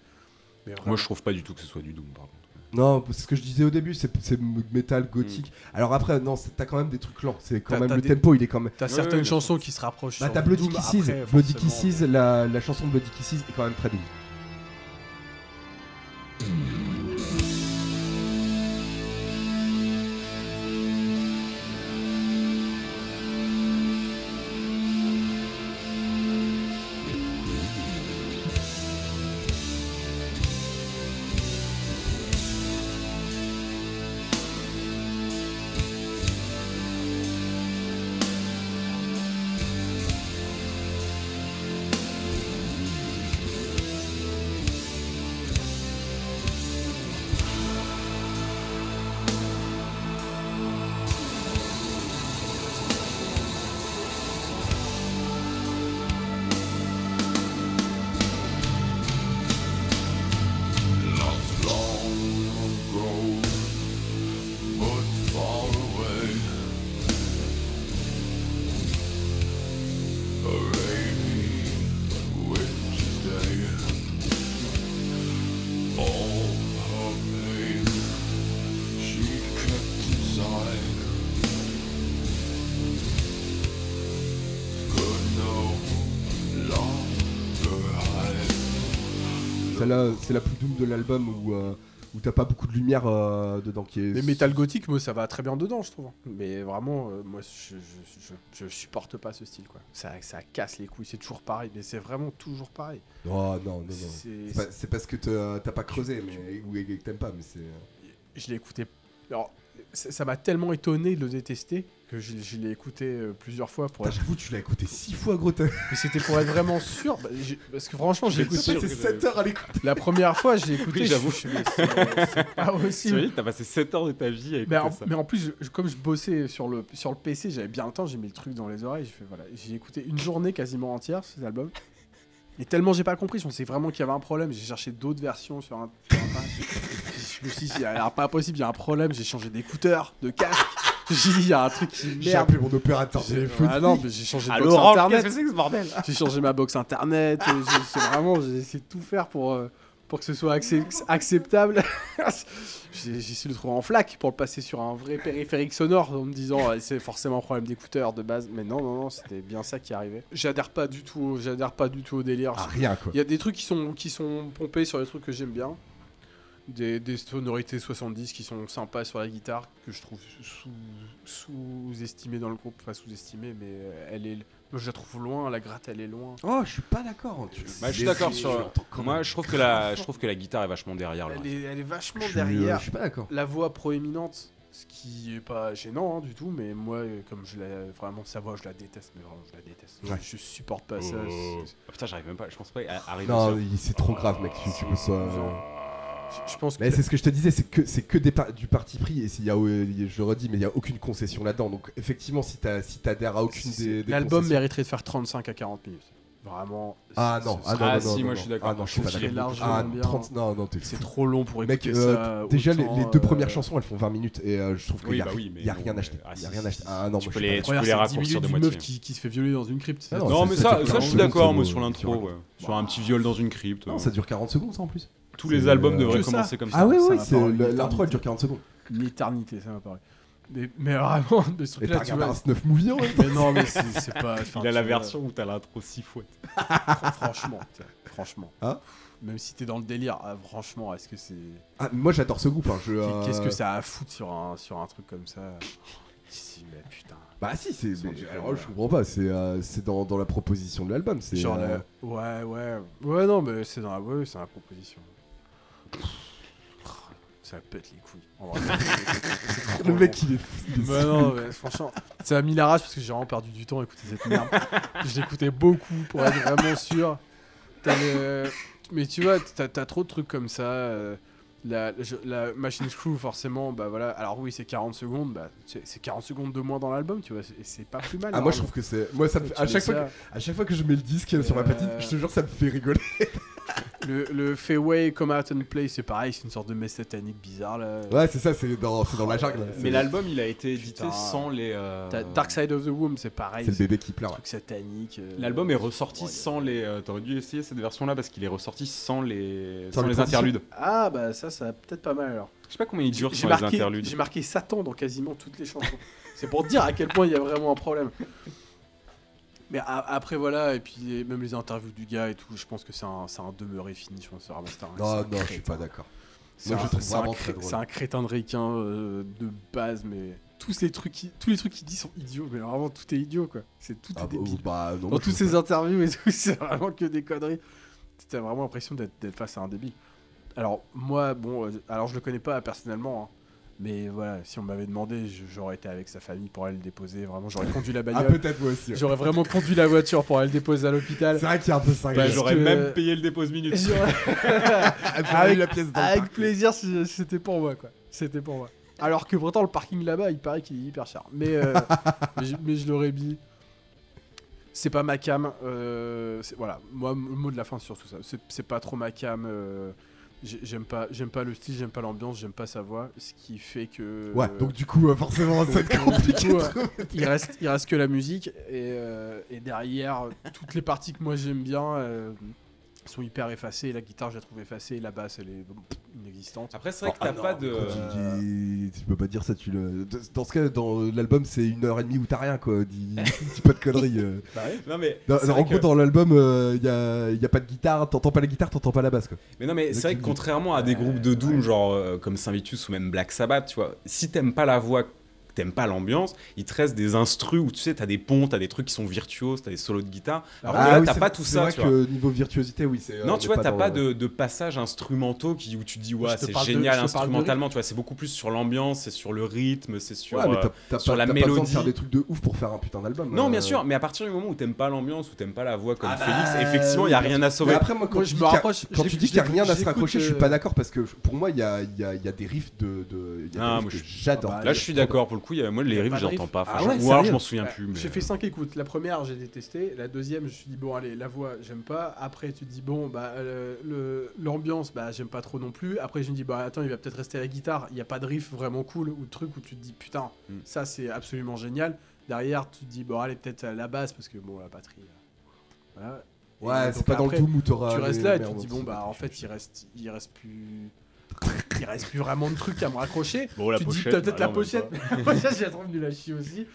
Mais
Moi, je trouve pas du tout que ce soit du Doom, par contre.
Non, c'est ce que je disais au début, c'est métal gothique. Alors après, non, t'as quand même des trucs lents. C'est quand même le
des-
tempo, il est quand même.
T'as certaines chansons qui se rapprochent.
Bah t'as Bloody Kisses, Bloody. Kisses, la, la chanson de Bloody Kisses est quand même très douce. Celle-là, c'est la plus doom de l'album où, euh, où t'as pas beaucoup de lumière euh, dedans qui est.
Mais Metal Gothic, moi, ça va très bien dedans, je trouve. Mais vraiment, euh, moi, je, je, je- je supporte pas ce style, quoi. Ça, ça casse les couilles, c'est toujours pareil, mais c'est vraiment toujours pareil.
Oh non, non, non.
C'est-
parce que t'as pas creusé, mais ou que t'aimes pas, mais c'est.
je l'ai écouté. Alors, ça m'a tellement étonné de le détester que je, je l'ai écouté euh, plusieurs fois pour être.
J'avoue, tu l'as écouté six fois, gros.
Mais c'était pour être vraiment sûr. bah, parce que franchement, j'ai écouté.
passé 7 heures à l'écouter.
La première fois, j'ai écouté.
Oui, j'avoue.
je- c'est- pas possible.
T'as passé 7 heures de ta vie à écouter
Mais en,
ça.
mais en plus, je- comme je bossais sur le, sur le PC, j'avais bien le temps, j'ai mis le truc dans les oreilles. J'ai fait, voilà, j'ai écouté une journée quasiment entière cet album. Et tellement j'ai pas compris, je pensais vraiment qu'il y avait un problème. J'ai cherché d'autres versions sur, un, sur Internet. Je me suis dit, il y a pas possible, il y a un problème. J'ai changé d'écouteur, de casque. J'ai dit, il y a un truc qui
J'ai
merde.
appelé mon opérateur
J'ai-
téléphonique.
Ah non, mais j'ai changé de box internet.
qu'est-ce que c'est que ce bordel
J'ai changé ma box internet. et j'ai- C'est vraiment, j'ai essayé de tout faire pour, euh, pour que ce soit accep- acceptable. j'ai j'ai essayé de le trouver en flac pour le passer sur un vrai périphérique sonore en me disant ouais, c'est forcément un problème d'écouteur de base. Mais non, non, non, c'était bien ça qui arrivait. J'adhère pas du tout, au- j'adhère pas du tout au délire.
Ah, rien quoi.
Il y a des trucs qui sont, qui sont pompés sur les trucs que j'aime bien. Des, des sonorités 70 qui sont sympas sur la guitare, que je trouve sous- sous-estimées dans le groupe. Enfin, sous-estimées, mais euh, elle est. Moi, je la trouve loin, la gratte, elle est loin.
Oh, je suis pas d'accord. Tu-
Bah, je suis d'accord sur. Moi, je trouve que la, je trouve que la guitare est vachement derrière. le
Elle est, elle est vachement
Je suis, euh,
derrière.
Je suis pas d'accord.
La voix proéminente, ce qui est pas gênant hein, du tout, mais moi, euh, comme je la, vraiment sa voix, je la déteste, mais vraiment, je la déteste.
Ouais.
Je, je supporte pas ça.
Oh.
c'est-
Ah, Putain, j'arrive même pas. Je pense pas à- arriver.
Non, c'est trop grave, mec. Tu, tu peux pas.
Je, je pense que
Mais c'est ce que je te disais, c'est que c'est que des par- du parti pris et s'il y a, euh, je le redis, mais il y a aucune concession là-dedans. Donc effectivement, si t'as si t'adhères à aucune des, des
l'album mériterait de faire 35 à 40 minutes. Vraiment.
Ah non, ah non,
Ah,
non,
si,
non,
moi,
non,
je suis d'accord.
Ah non, je suis pas d'accord. Ah,
bien.
30, non, non, t'es
C'est trop long pour
Mec,
écouter
euh,
ça.
déjà les,
autant,
les deux
euh,
premières chansons, elles font 20 minutes et euh, je trouve qu'il
Oui,
y a,
bah oui,
y a
non,
rien acheté.
ah,
Il y a rien acheté. Ah non,
tu
moi,
peux
je
les-
pas
tu
Première,
peux les
c'est 10
raccourcir de moitié.
meuf qui, qui se fait violer dans une crypte.
Non,
mais
ça
ça,
dure
ça,
40
je suis d'accord, moi,
euh,
sur l'intro.
sur-
un petit viol dans une crypte.
Non,
euh.
ça dure 40 secondes ça en plus.
Tous les albums
euh,
devraient
ça.
commencer comme ça.
Ah oui, oui, l'intro elle dure 40 secondes.
L'éternité, ça m'a paru. Mais, mais vraiment, mais ce
Et
truc-là,
t'as
tu
regardé
vois.
un snuff movie en
Mais non, mais c'est pas.
Il a la version où t'as l'intro six fois.
Franchement, tiens, franchement.
Hein
Même si t'es dans le délire, ah, franchement, est-ce que c'est.
Ah, Moi j'adore ce groupe. hein, je, euh,
Qu'est-ce que ça a à foutre sur un, sur un truc comme ça Si, mais putain.
Bah si, c'est. Alors, je comprends pas. C'est euh, c'est dans, dans la proposition de l'album.
Genre,
euh,
le- ouais, ouais. Ouais, non, mais c'est dans la, ouais, c'est dans la proposition. Ça pète les couilles. En vrai, c'est- c'est trop
Le mec il est fou. il est
Bah non, franchement, ça a mis la rage parce que j'ai vraiment perdu du temps à écouter cette merde. je l'écoutais beaucoup pour être vraiment sûr. T'as le- Mais tu vois, t'as as trop de trucs comme ça. euh, La, je- la Machine Screw, forcément, bah voilà. Alors oui, c'est 40 secondes, bah, c'est c'est 40 secondes de moins dans l'album, tu vois. c'est- C'est pas plus mal.
Ah moi je trouve que c'est. Moi ça me À chaque, fois que... à chaque fois que je mets le disque sur ma
Euh,
platine, je te jure ça me fait rigoler.
Le, le Fairway Come Out and Play, c'est pareil, c'est une sorte de messe satanique bizarre là.
Ouais c'est ça, c'est dans, c'est dans la jungle.
Mais
C'est-
l'album, il a été édité
Putain.
sans les. euh,
T'as Dark Side of the Womb, c'est pareil.
C'est le bébé qui pleure.
un truc satanique. euh,
L'album est ressorti
ouais,
sans les. euh, T'aurais dû essayer cette version-là parce qu'il est ressorti sans les.
Sans
Sans,
les
les
transitions.
interludes.
Ah bah ça, ça va peut-être pas mal alors.
Je sais pas combien il dure
J'ai
sans les
marqué,
interludes.
j'ai marqué Satan dans quasiment toutes les chansons. c'est pour dire à quel point il y a vraiment un problème. Mais après voilà, et puis même les interviews du gars et tout, je pense que c'est un, c'est un demeuré fini, je pense. un- c'est
Non, non, je suis pas d'accord.
C'est
Moi,
un- c'est un cré-. C'est crétin de requin euh, de base, mais tous les trucs, qui- tous les trucs qu'il dit sont idiots, mais vraiment tout est idiot quoi. C'est tout
Ah,
est débile.
bah, non,
Dans toutes ces interviews et tout, c'est vraiment que des conneries. T'as vraiment l'impression d'être d'être face à un débile. Alors, moi, bon, euh, alors je le connais pas personnellement, hein, mais voilà, si on m'avait demandé, j'aurais été avec sa famille pour aller le déposer. Vraiment, j'aurais conduit la.
Ah
bagnole.
peut-être moi aussi. ouais.
j'aurais vraiment conduit la voiture pour aller le déposer à l'hôpital.
C'est vrai qu'il y a un peu cinglé.
Bah, J'aurais
que-
même payé le dépose minute.
J'aurais-
avec la pièce
avec plaisir, si c'était pour moi, quoi. C'était pour moi. Alors que pourtant, le parking là-bas, il paraît qu'il est hyper cher. Mais, euh, mais, je, l'aurais mis. C'est pas ma cam. euh, voilà, moi, le mot de la fin, c'est surtout ça. C'est- C'est pas trop ma cam. euh, j'aime pas, j'aime pas le style, j'aime pas l'ambiance, j'aime pas sa voix. Ce qui fait que.
Ouais, donc du coup, euh, forcément, ça va être compliqué.
coup,
de
euh, il reste, il reste que la musique et, euh, et derrière toutes les parties que moi j'aime bien euh, sont hyper effacées. La guitare, je la trouve effacée, la basse, elle est inexistante.
Après, c'est vrai que
Ah
t'as
non,
pas de.
tu, dis- tu peux pas dire ça, tu le. Dans ce cas, dans l'album, c'est une heure et demie où t'as rien, quoi. Dis, dis pas de conneries. euh.
Non, mais.
Dans-
c'est
en
vrai
gros,
que-
dans l'album, il y, a, y a pas de guitare, t'entends pas la guitare, t'entends pas la basse, quoi.
Mais non, mais c'est vrai que contrairement à des groupes de Doom, genre euh, comme Saint-Vitus ou même Black Sabbath, tu vois, si t'aimes pas la voix, t'aimes pas l'ambiance, il te reste des instrus où tu sais, t'as des ponts, t'as des trucs qui sont virtuoses, t'as des solos de guitare. Alors que là,
Ah oui,
t'as
c'est-
pas tout
c'est
ça,
vrai
tu vois.
que niveau virtuosité, oui, c'est.
Non,
on
tu vois, t'as
dans
pas de, de passages instrumentaux qui, où tu dis, ouais, c'est génial
de
instrumentalement, tu vois, c'est beaucoup plus sur l'ambiance, c'est sur le rythme, c'est sur.
Ouais, mais
euh,
t'as- t'as
sur
pas,
la
t'as pas besoin de
mélodie.
faire des trucs de ouf pour faire un putain d'album.
Non,
euh.
bien sûr, mais à partir du moment où t'aimes pas l'ambiance, où t'aimes pas la voix comme
Ah bah,
Félix, effectivement, il y a rien à
Mais
sauver.
après, moi, quand
Moi, je
dis
me
y
rapproche.
Quand tu dis qu'il n'y a rien à se raccrocher, je suis
euh,
pas d'accord parce que pour moi, il y a, y, y des riffs de. y
Ah,
j'adore.
Ah bah,
Là, je suis d'accord, pour le coup, il y a- moi, les riffs, j'entends pas.
Ah
franchement.
ouais,
Ou alors, je m'en souviens
Ouais,
plus. mais-
J'ai fait 5 écoutes. La première, j'ai détesté. La deuxième, je me suis dit, bon, allez, la voix, j'aime pas. Après, tu te dis, bon, bah, euh, le- l'ambiance, bah, j'aime pas trop non plus. Après, je me dis, bah, attends, il va peut-être rester à la guitare. Il n'y a pas de riff vraiment cool ou de truc où tu te dis, putain,
Mm.
ça, c'est absolument génial. Derrière, tu te dis, bon, allez, peut-être à la basse parce que, bon, la batterie. euh, Voilà.
Ouais, c'est pas dans le t'auras.
Tu restes là et tu te dis, bon, bah, en fait, il reste, il reste plus. Il reste plus vraiment de trucs à me raccrocher.
Bon, la
tu te dis peut-être
bah
la
même
pochette, la pochette, je la trouve nulle à chier aussi.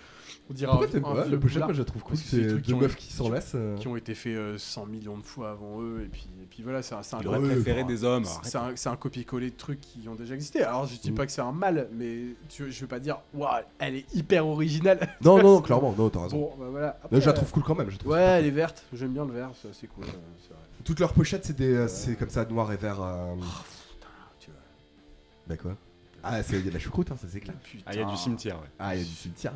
On dirait
Pourquoi t'aimes pas La pochette, moi, je la trouve cool.
C'est
deux meufs qui s'enlacent. euh.
qui ont été faits euh, 100 millions de fois avant eux, et puis, et puis voilà, c'est un, c'est un,
préféré
bah,
des hommes.
c'est un, c'est un copier-coller de trucs qui ont déjà existé. Alors je dis
Mm.
pas que c'est un mal, mais tu, je veux pas dire, waouh, elle est hyper originale.
Non, non, non, clairement, non, t'as raison.
Bon, bah voilà.
Mais je la trouve cool quand même. je trouve
Ouais, elle est verte, j'aime bien le vert, c'est cool. euh.
Toutes leurs pochettes, c'est des, euh, c'est comme ça, noir et vert. Euh. Bah quoi? Ah, c'est- il y a de la choucroute, hein, ça c'est clair.
Putain.
Ah, il y a du cimetière, ouais.
Ah, il y a du cimetière.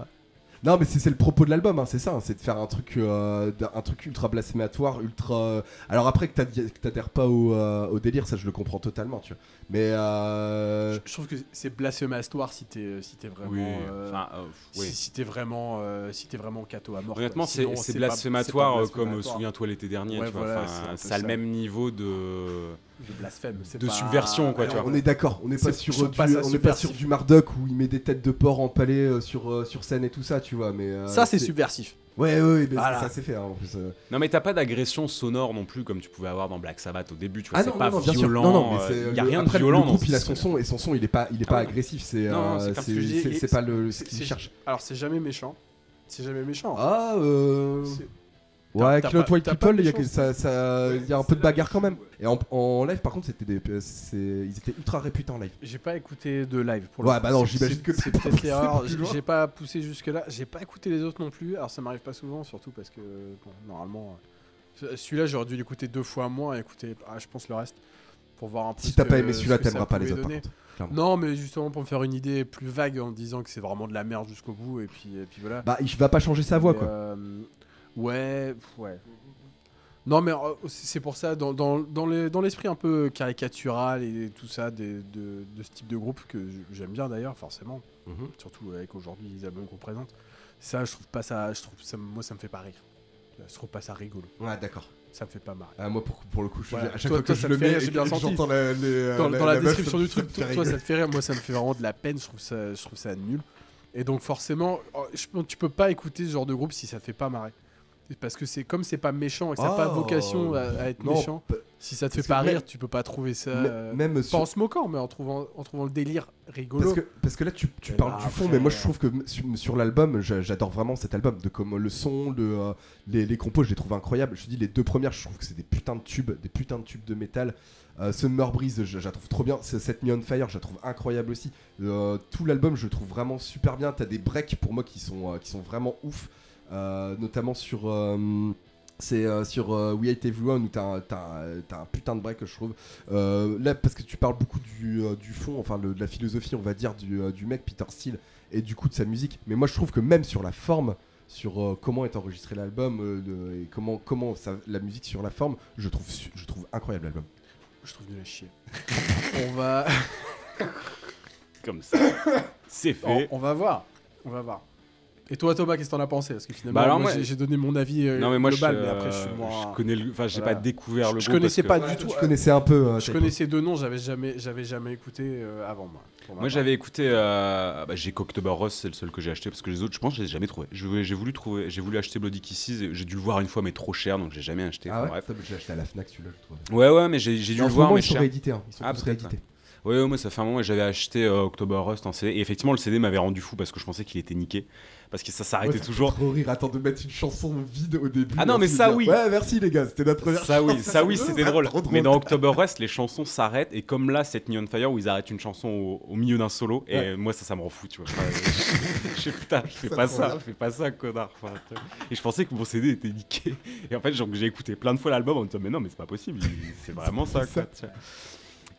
Non, mais c'est c'est le propos de l'album, hein, c'est ça, hein, c'est de faire un truc, euh, d'un- un truc ultra blasphématoire, ultra. euh, Alors après que t'ad- que t'adhères pas au, euh, au délire, ça je le comprends totalement, tu vois. Mais euh,
Je, je trouve que c'est blasphématoire si t'es si t'es vraiment.
Oui,
euh,
enfin, euh,
si,
oui.
si t'es vraiment si si t'es vraiment cato à mort.
Honnêtement,
quoi.
c'est
Sinon,
c'est
pas-
blasphématoire, euh, comme euh,
blasphématoire.
Souviens-toi l'été dernier,
Ouais,
tu vois.
voilà,
enfin,
c'est un peu
ça a le
ça.
même niveau de.
De blasphème. c'est
de
pas-
subversion, quoi, tu vois.
on est d'accord, on n'est pas sur du,
pas ça
on n'est pas sur du Marduk où il met des têtes de porc empalées euh, sur, euh, sur scène et tout ça, tu vois. Mais euh,
Ça, c'est subversif.
Ouais, ouais, ouais, mais
Voilà.
ça c'est fait hein, en plus. euh.
Non, mais t'as pas d'agression sonore non plus comme tu pouvais avoir dans Black Sabbath au début, tu vois.
Ah
c'est
non,
pas
non, non, bien sûr.
violent.
Non, non, mais
euh, il y a rien
après,
de violent
Le groupe,
ce
il a son son et son son, il est pas, il est
Ah
pas
ouais.
agressif. C'est,
c'est
pas le ce qu'il cherche.
Alors, c'est jamais méchant. C'est jamais méchant.
Ah, euh... Ouais, Kill
pas-
White People, il y, a un peu de bagarre quand même. Et en, en live, par contre, c'était des, c'est, ils étaient ultra réputés en live.
J'ai pas écouté de live pour
Ouais,
le
bah
coup.
non, j'imagine que
c'est peut-être l'erreur. J'ai pas poussé jusque là. J'ai pas écouté les autres non plus. Alors ça m'arrive pas souvent, surtout parce que bon, normalement, euh, celui-là j'aurais dû l'écouter deux fois moins et écouter, ah, je pense le reste pour voir un peu.
Si t'as pas aimé
ce
celui-là, t'aimeras pas les autres, clairement.
Non, mais justement pour me faire une idée plus vague en disant que c'est vraiment de la merde jusqu'au bout et puis et puis voilà.
Bah, il va pas changer sa voix, quoi.
euh, ouais, ouais. Non, mais euh, c'est pour ça, dans, dans, dans les- dans l'esprit un peu caricatural et tout ça des- de, de ce type de groupe, que j'aime bien d'ailleurs, forcément,
Mhm.
surtout avec aujourd'hui les albums qu'on présente, ça, je trouve pas ça, je trouve ça, moi ça me fait pas rire. Je trouve pas ça rigolo,
Ouais, d'accord.
ça me fait pas marrer.
Ah, moi, pour, pour le coup, je à chaque
Toi-
fois que
toi,
je le mets
j'ai bien senti.
j'entends la, les,
Dans,
la-
dans la,
la meuf,
description
ça
du truc, toi, toi, ça te fait rire, moi ça me fait vraiment de la peine, je trouve ça, je trouve ça nul. Et donc forcément, oh, je tu peux pas écouter ce genre de groupe si ça te fait pas marrer. Parce que c'est comme c'est pas méchant et que ça n'a pas
Oh.
vocation à, à être
Non,
méchant. Si ça te fait pas
que même-
rire, tu peux pas trouver ça. euh,
même
pas
sur-
en se moquant, mais en trouvant, en trouvant le délire rigolo.
Parce que, parce que là, tu, parles du fond, mais moi je
euh,
trouve que sur, sur l'album, j'a- j'adore vraiment cet album. De comme le son, le, euh, les, les compos, je les trouve incroyables. Je te dis, les deux premières, je trouve que c'est des putains de tubes, des putains de tubes de métal. Euh, Summer Breeze, je, je la trouve trop bien. Cette Me on Fire, je la trouve incroyable aussi. Euh, tout l'album, je le trouve vraiment super bien. T'as des breaks pour moi qui sont, euh, qui sont vraiment ouf. Euh, notamment sur. euh, c'est euh, sur euh, We Hate Everyone où t'as un, t'as un- t'as un putain de break que je trouve. Euh, là, parce que tu parles beaucoup du, euh, du fond, enfin le- de la philosophie, on va dire, du, euh, du mec Peter Steele et du coup de sa musique. Mais moi, je trouve que même sur la forme, sur euh, comment est enregistré l'album euh, de- et comment, comment ça- la musique sur la forme, je trouve, je trouve incroyable l'album.
Je trouve nul à chier. on va,
Comme ça. C'est
on,
fait.
on va voir, on va voir. Et toi, Thomas, qu'est-ce que t'en as pensé? Parce que finalement,
Bah alors
moi,
moi-
j'ai- donné mon avis euh,
Non, mais moi, je,
global, mais
euh,
après, je suis moins.
je connais le. Enfin, j'ai
Voilà.
pas découvert le
Je
groupe.
connaissais pas
que-
du tout.
Tu connaissais un peu. euh,
Je connaissais deux noms, j'avais jamais, j'avais jamais écouté euh, avant moi.
Moi j'avais écouté, euh, bah, j'ai qu'October Rose, c'est le seul que j'ai acheté parce que les autres, je pense, que je les ai jamais trouvé. Je- J'ai voulu trouver, j'ai voulu acheter Bloody Kisses, j'ai dû le voir une fois mais trop cher donc j'ai jamais acheté.
Ah
Enfin,
ouais, j'ai acheté à la Fnac celui-là, je.
Ouais ouais, mais j'ai dû
en
le voir mais
ils sont
cher.
réédités. hein. Ils sont
Ah,
réédités.
Ouais, ouais, moi ça fait un moment et j'avais acheté euh, October Rust en CD et effectivement le CD m'avait rendu fou parce que je pensais qu'il était niqué parce que ça s'arrêtait
Ouais,
toujours.
Trop rire. Attends de mettre une chanson vide au début.
Ah non, mais ça, oui.
Ouais, merci les gars, c'était notre première.
Ça oui, ça oui, c'était drôle. Mais dans October Rust, les chansons s'arrêtent et comme là, cette Me on Fire où ils arrêtent une chanson au, au milieu d'un solo et
Ouais.
moi ça, ça me rend fou, tu vois. Je fais putain, je fais pas ça, je fais pas ça, connard. Enfin, et je pensais que mon CD était niqué. Et en fait, j'ai écouté plein de fois l'album en me disant mais non, mais c'est pas possible, c'est vraiment ça, quoi.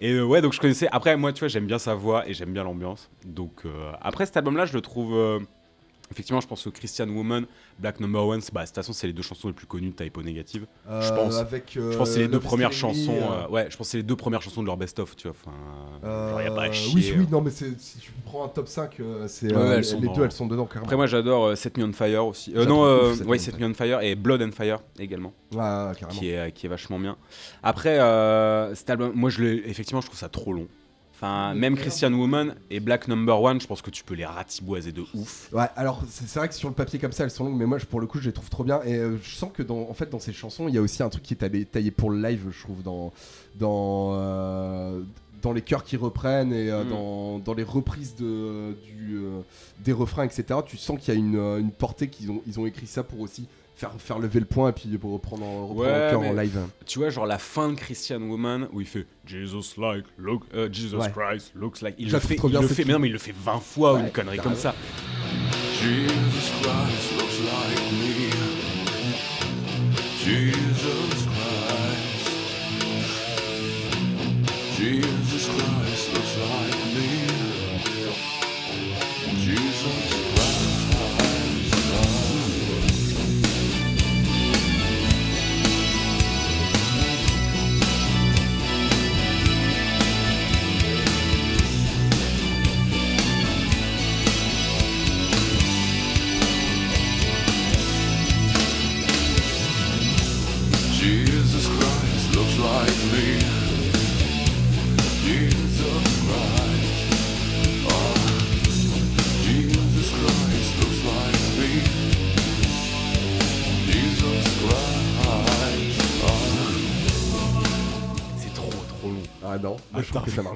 Et euh, ouais, donc je connaissais. Après, moi, tu vois, j'aime bien sa voix et j'aime bien l'ambiance. Donc euh, après cet album-là, je le trouve. euh, Effectivement, je pense que Christian Woman, Black Number One, bah, de toute façon, c'est les deux chansons les plus connues de Typo Negative.
Euh,
je pense.
Avec, euh,
Je pense que c'est les deux premières chansons.
euh,
euh, ouais, je pense c'est les deux premières chansons de leur best-of, tu vois. Enfin, genre, y a pas à
Euh,
chier.
oui, oui, non, mais si tu prends un top 5, euh, c'est,
Ouais,
euh, les
dans-
deux, elles sont dedans, carrément.
Après, moi, j'adore euh, Set Me on Fire aussi. Euh, non, euh,
ouf, Set
ouais, Set. Me on Fire et Blood and Fire également,
Ah, carrément.
qui est, euh, qui est vachement bien. Après, euh, cet album, moi, je l'ai- effectivement, je trouve ça trop long. Enfin, même Christian Woman et Black Number One, je pense que tu peux les ratiboiser de ouf.
Ouais, alors c'est vrai que sur le papier comme ça, elles sont longues, mais moi, je- pour le coup, je les trouve trop bien. Et euh, je sens que dans, en fait, dans ces chansons, il y a aussi un truc qui est taillé, pour le live, je trouve, dans, dans, euh, dans les chœurs qui reprennent et euh,
Mm.
dans, dans les reprises de, du, euh, des refrains, etc. Tu sens qu'il y a une, une portée qu'ils ont, ils ont écrit ça pour aussi faire, faire lever le point et puis pour reprendre en, reprendre
Ouais,
en chœur
mais-
en live.
Tu vois, genre la fin de Christian Woman où il fait Jesus like, look, euh, Jesus
Ouais.
Christ looks like. Il le fait,
trop
il
bien,
le
cette
fait, mais non, mais il le fait 20 fois ou
Ouais,
une connerie comme ça.
Jesus Christ looks like me. Jesus Christ. Jesus Christ looks like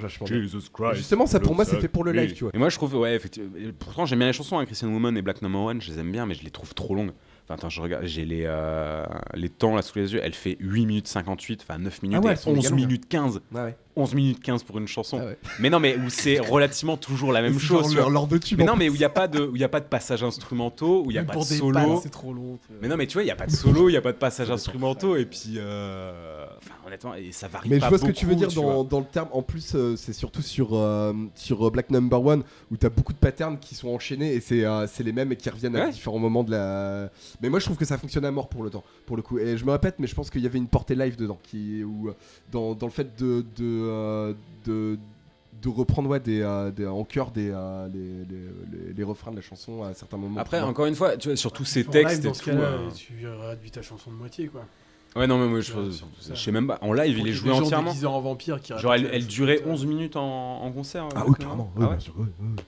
vachement bien.
Jesus Christ.
Justement, ça pour moi fait pour le live, tu vois.
Et moi je trouve, ouais, effectivement. et Pourtant j'aime bien les chansons, hein, Christian Woman et Black Number One, je les aime bien, mais je les trouve trop longues. Enfin, attends, je regarde, j'ai les, euh, les temps là sous les yeux, elle fait 8 minutes 58, enfin 9 minutes
Ah ouais,
et
elles sont méga
11
longues.
minutes 15.
Ouais, ouais.
11 minutes 15 pour une chanson.
Ah ouais.
Mais non, mais où c'est relativement toujours la même chose.
leur- leur de tube
Mais non, mais où il n'y a, pas de- où il y a pas de passages instrumentaux, où il n'y a pas
pour
de
des
solo.
trop long.
Mais non, mais tu vois, il n'y a pas de solo, il n'y a pas de passages instrumentaux, et puis. euh, honnêtement, et ça varie
Mais
pas
je vois ce que tu veux dire dans, dans le terme. En plus, euh, c'est surtout sur, euh, sur euh, Black Number One où t'as beaucoup de patterns qui sont enchaînés et c'est euh, c'est les mêmes et qui reviennent à différents moments de la. Mais moi, je trouve que ça fonctionne à mort pour le temps, pour le coup. Et je me répète, mais je pense qu'il y avait une portée live dedans, qui où, dans, dans le fait de de, euh, de de reprendre ouais, des, euh, des- en chœur des, euh, les, les- les- les refrains de la chanson à certains moments.
Après, encore une fois, tu vois, sur tous ces
En live,
textes
dans
et
ce
tout.
cas-là,
euh,
tu réduis ta chanson de moitié quoi.
Ouais, non, mais moi, je, je sais même pas. En live, il est joué entièrement.
en vampire qui
Genre, elle, elle durait
euh,
11 minutes en, en concert.
Ah
euh,
oui, ouais,
Ah ouais
bien sûr, ouais, ouais.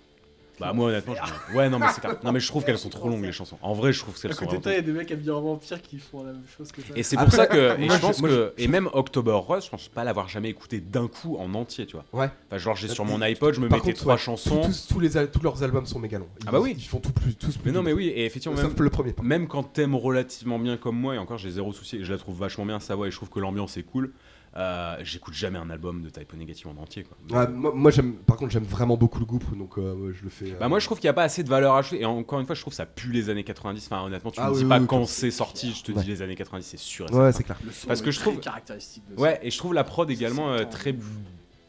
Bah, moi, honnêtement, je... ouais, non, mais c'est clair. Non, mais je trouve qu'elles sont trop longues, les chansons. En vrai, je trouve qu'elles
À
sont.
côté de
vraiment
toi, il y a des mecs habillés en vampire qui font la même chose que ça.
Et c'est pour ça que. Et
moi,
je pense
moi,
que. Et même October Rust, je pense pas l'avoir jamais écouté d'un coup en entier, tu vois.
Ouais.
Enfin, genre, j'ai sur
Et-
mon iPod, je me
Par
mettais
contre,
trois
ouais,
chansons.
Tous, tous les, tous leurs albums sont méga longs. Ils,
Ah bah oui.
Ils font tout plus, tous plus
Mais non, mais oui, et effectivement,
Sauf
même,
le premier.
même quand t'aimes relativement bien comme moi, et encore j'ai zéro souci, je la trouve vachement bien sa voix, et je trouve que l'ambiance est cool, euh, j'écoute jamais un album de Type O Negative en entier. Quoi.
Ah, moi, moi, j'aime, par contre, j'aime vraiment beaucoup le groupe, donc euh, ouais, je le fais. euh,
Bah moi je trouve qu'il n'y a pas assez de valeur ajoutée, et encore une fois je trouve que ça pue les années 90, enfin honnêtement tu
Ah
me
oui,
dis pas
oui,
quand c'est sorti, je te
Ouais.
dis les années 90, c'est sûr. et
Ouais,
certain.
c'est clair.
Le son
parce
est
que je trouve-
caractéristique de ça.
Ouais, et je trouve la prod également euh, très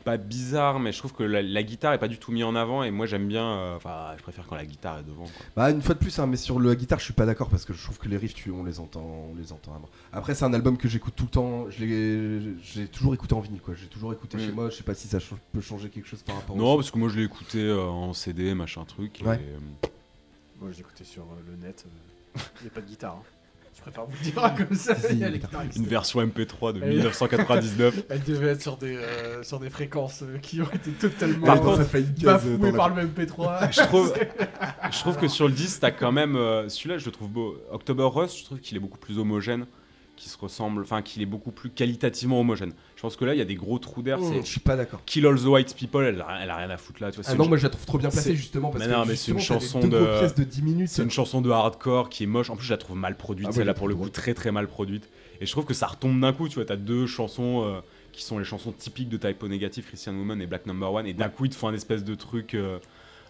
pas bizarre, mais je trouve que la, la guitare est pas du tout mise en avant, et moi j'aime bien, euh, enfin je préfère quand la guitare est devant. quoi.
Bah, une fois de plus, hein, mais sur la guitare, je suis pas d'accord parce que je trouve que les riffs, tu, on les entend, on les entend. Après, c'est un album que j'écoute tout le temps. Je l'ai, j'ai toujours écouté en vinyle, quoi. J'ai toujours écouté
Mm.
chez moi. Je sais pas si ça ch- peut changer quelque chose par rapport.
Non,
au...
parce que moi je l'ai écouté euh, en CD, machin truc. et,
Ouais.
euh,
Moi, je l'écoutais sur euh, le net. Il n'y a pas de guitare. hein. Je préfère vous le dire comme ça.
Si,
il y a
une
version MP3 de
Elle-
1999.
Elle devait être sur des, euh, sur des fréquences euh, qui ont été totalement
Par
contre,
bafouées
la-
par le MP3.
je trouve, je trouve que sur le disque, t'as quand même. euh, Celui-là, je le trouve beau. October Rust, je trouve qu'il est beaucoup plus homogène, qu'il se ressemble, enfin, qu'il est beaucoup plus qualitativement homogène. Je pense que là, il y a des gros trous d'air.
Mm,
c'est
je suis pas d'accord.
Kill All the White People, elle a, elle a rien à foutre là. Tu vois,
Ah non,
une-
moi je la trouve trop bien placée justement parce
Mais
que
non, mais c'est une chanson de-
de 10 minutes.
C'est une chanson de hardcore qui est moche. En plus, je la trouve mal produite.
Ah
Celle-là, pour le coup, très très mal produite. Et je trouve que ça retombe d'un coup. Tu vois, t'as deux chansons euh, qui sont les chansons typiques de Typo Negative, Christian Woman et Black Number One. Et d'un coup, ils te font un espèce de truc. euh,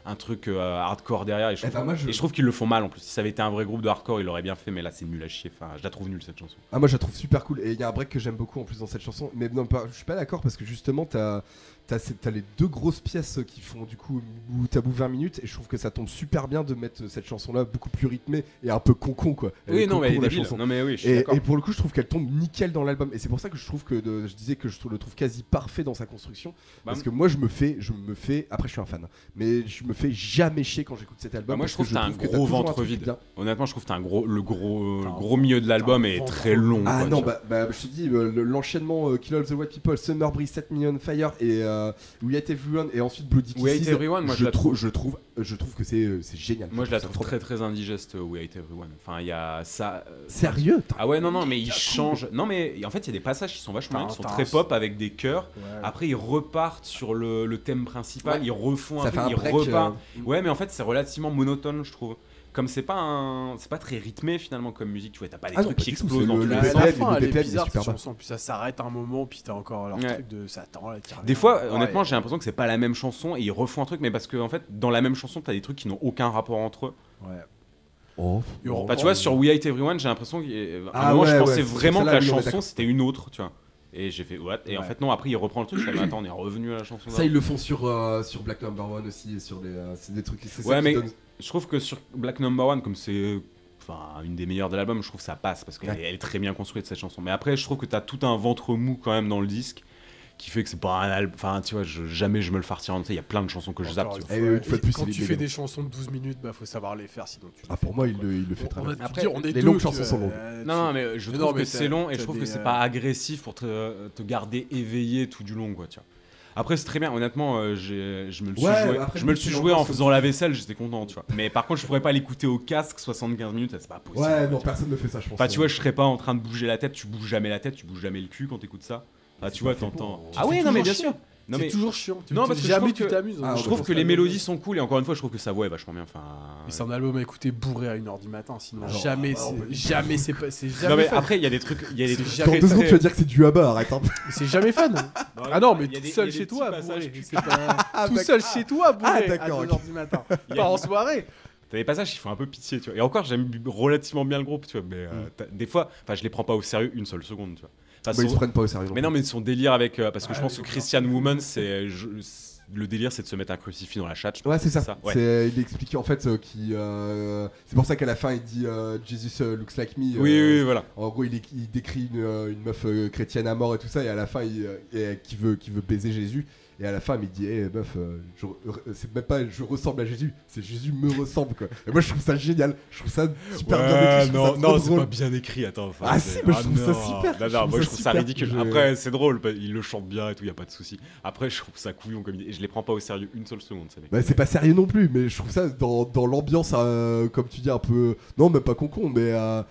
un truc euh, hardcore derrière et je
Eh
trouve,
ben, moi, je-
et je trouve qu'ils le font mal en plus. Si ça avait été un vrai groupe de hardcore ils l'auraient bien fait mais là c'est nul à chier. Enfin je la trouve nulle cette chanson.
Ah moi je la trouve super cool. Et il y a un break que j'aime beaucoup en plus dans cette chanson. Mais non je suis pas d'accord parce que justement t'as t'as les deux grosses pièces qui font du coup bout à bout 20 minutes et je trouve que ça tombe super bien de mettre cette chanson là beaucoup plus rythmée et un peu con con quoi. Elle
oui non
con-con,
mais elle est
la
débile non mais oui je suis
Et, pour le coup, je trouve qu'elle tombe nickel dans l'album. Et c'est pour ça que je trouve que de- je disais que je le trouve quasi parfait dans sa construction.
Bah,
parce que moi, je me fais, je me fais. Après, je suis un fan, mais je me fais jamais chier quand j'écoute cet album.
Bah, moi, je trouve que t'as un gros ventre vide.
bien.
Honnêtement, je trouve que t'as un gros, le gros,
un
gros milieu de l'album est très long.
Ah
quoi,
non, bah, bah, je te dis, euh, le- l'enchaînement euh, Kill All the White People, Summer Breeze, 7 Million Fire et euh, We Hate Everyone et ensuite Bloody
We Hate
Kisses,
Everyone, moi, je
je,
la
trouve, je trouve, je trouve que c'est euh, c'est génial.
Moi, je la trouve très très indigeste, euh, We Hate Everyone. Enfin, il y a ça. euh,
Sérieux
Ah ouais, non, non, mais il change. Non, mais en fait, il y a des passages qui sont vachement bien, qui sont très pop avec des chœurs. Après, ils repartent sur le, le thème principal,
Ouais.
ils refont un
Ça fait un
ils
break,
repartent.
euh,
Ouais, mais en fait, c'est relativement monotone, je trouve. Comme c'est pas un, c'est pas très rythmé finalement comme musique, tu vois, t'as pas des
Ah non,
truc
pas
qui explosent dans
le-
tous
le
les sens.
BPM,
la
le
fin, elle est bizarre cette chanson, puis ça s'arrête un moment, puis t'as encore leur
Ouais.
truc de ça attend là. qui revient.
Des fois,
Ouais.
honnêtement, j'ai l'impression que c'est pas la même chanson et ils refont un truc, mais parce que en fait, dans la même chanson, t'as des trucs qui n'ont aucun rapport entre eux.
Ouais.
Oh.
Bah, tu vois, sur We Hate Everyone, j'ai l'impression qu'à un
Ah
moment, je pensais
ouais,
vraiment que la chanson c'était une autre, tu vois. Et j'ai fait what? Et en fait, non, après, il reprend le truc. Je attends, on est revenu à la chanson.
Ça, ils le font sur, euh, sur Black Number One aussi, et sur les, euh, c'est des trucs. c'est ça
Ouais,
qui
mais
donne-
je trouve que sur Black Number One, comme c'est enfin une des meilleures de l'album, je trouve que ça passe parce qu'elle
Ouais.
est- très bien construite cette chanson. Mais après, je trouve que t'as tout un ventre mou quand même dans le disque qui fait que c'est pas un album. Enfin, tu vois, je- jamais je me le fartirai en. Il y a plein de chansons que je zappe.
Une.
Eh
fois,
oui, une fois de
et
plus,
quand tu fais des chansons de 12 minutes, bah faut savoir les faire sinon tu.
Ah, pour moi, il le, il le fait très bien.
Après,
on est
les
deux,
longues chansons sont longues.
euh,
Non, non, mais je
Mais
trouve
non, mais
que c'est long et je trouve
des,
que c'est
euh,
pas agressif pour te, te garder éveillé tout du long, quoi, tu vois. Après, c'est très bien, honnêtement, euh, j'ai- je me le suis
Ouais,
joué,
après,
je me le
c'est
suis
long,
joué en faisant la vaisselle, j'étais content, tu vois. Mais par contre, je pourrais pas l'écouter au casque 75 minutes, c'est pas possible.
Ouais, non, personne ne fait ça, je pense.
Enfin, tu vois, je serais pas en train de bouger la tête, tu bouges jamais la tête, tu bouges jamais le cul quand t'écoutes ça. Ah, tu vois, t'entends. Ah oui, non, mais bien sûr. Non,
c'est
mais
toujours chiant. Tu-
Non, parce que je
jamais
trouve
tu
que-
t'amuses.
Ah,
hein.
je trouve que les mélodies sont cool et encore une fois, je trouve que sa voix est vachement bien. Enfin,
Mais c'est un album à écouter bourré à 1h du matin, sinon
Alors,
jamais, c'est- jamais c'est pas, c'est jamais
Non mais
fun.
après il y a des trucs, y a des
C'est
trucs
jamais
Dans
très,
deux secondes, tu vas dire que c'est du Abba, arrête peu.
C'est jamais fun. Ah non, mais tout
des-
seul chez toi, bourré. Tout seul chez toi, bourré,
Ah,
à
d'accord,
2h du matin. Pas en soirée.
T'as des passages qui font un peu pitié, tu vois. Et encore, j'aime relativement bien le groupe, tu vois. Mais euh, t'as- des fois, enfin, je les prends pas au sérieux une seule seconde, tu vois. Enfin,
Bah, ils
son-
se prennent pas au sérieux.
Mais non, mais son délire avec, euh, parce que je pense que Christian Woman, c'est le délire, c'est de se mettre un crucifix dans la chatte.
Ouais, c'est ça.
Ouais.
C'est- Il explique en fait euh, qui. euh, c'est pour ça qu'à la fin il dit euh, Jesus euh, looks like me.
Oui,
euh,
oui, oui, voilà.
En gros, il, décrit une, une meuf euh, chrétienne à mort et tout ça, et à la fin, il, qui, veut, qui veut baiser Jésus. Et à la fin, il dit Eh meuf, euh, je- euh, c'est même pas je ressemble à Jésus, c'est Jésus me ressemble quoi. Et moi, je trouve ça génial. Je trouve ça super bien écrit.
non, non, c'est pas bien écrit, attends. enfin,
Ah si, moi, je trouve ça super,
Non,
je
non, moi je trouve ça ridicule.
Je-
Après, c'est drôle, bah, il le chante bien et tout, y a pas de souci. Après, je trouve ça couillon comme idée. Et je les prends pas au sérieux une seule seconde,
Bah, c'est pas sérieux non plus, mais je trouve ça dans, dans l'ambiance, euh, comme tu dis, un peu. Non, même pas concon, mais. euh,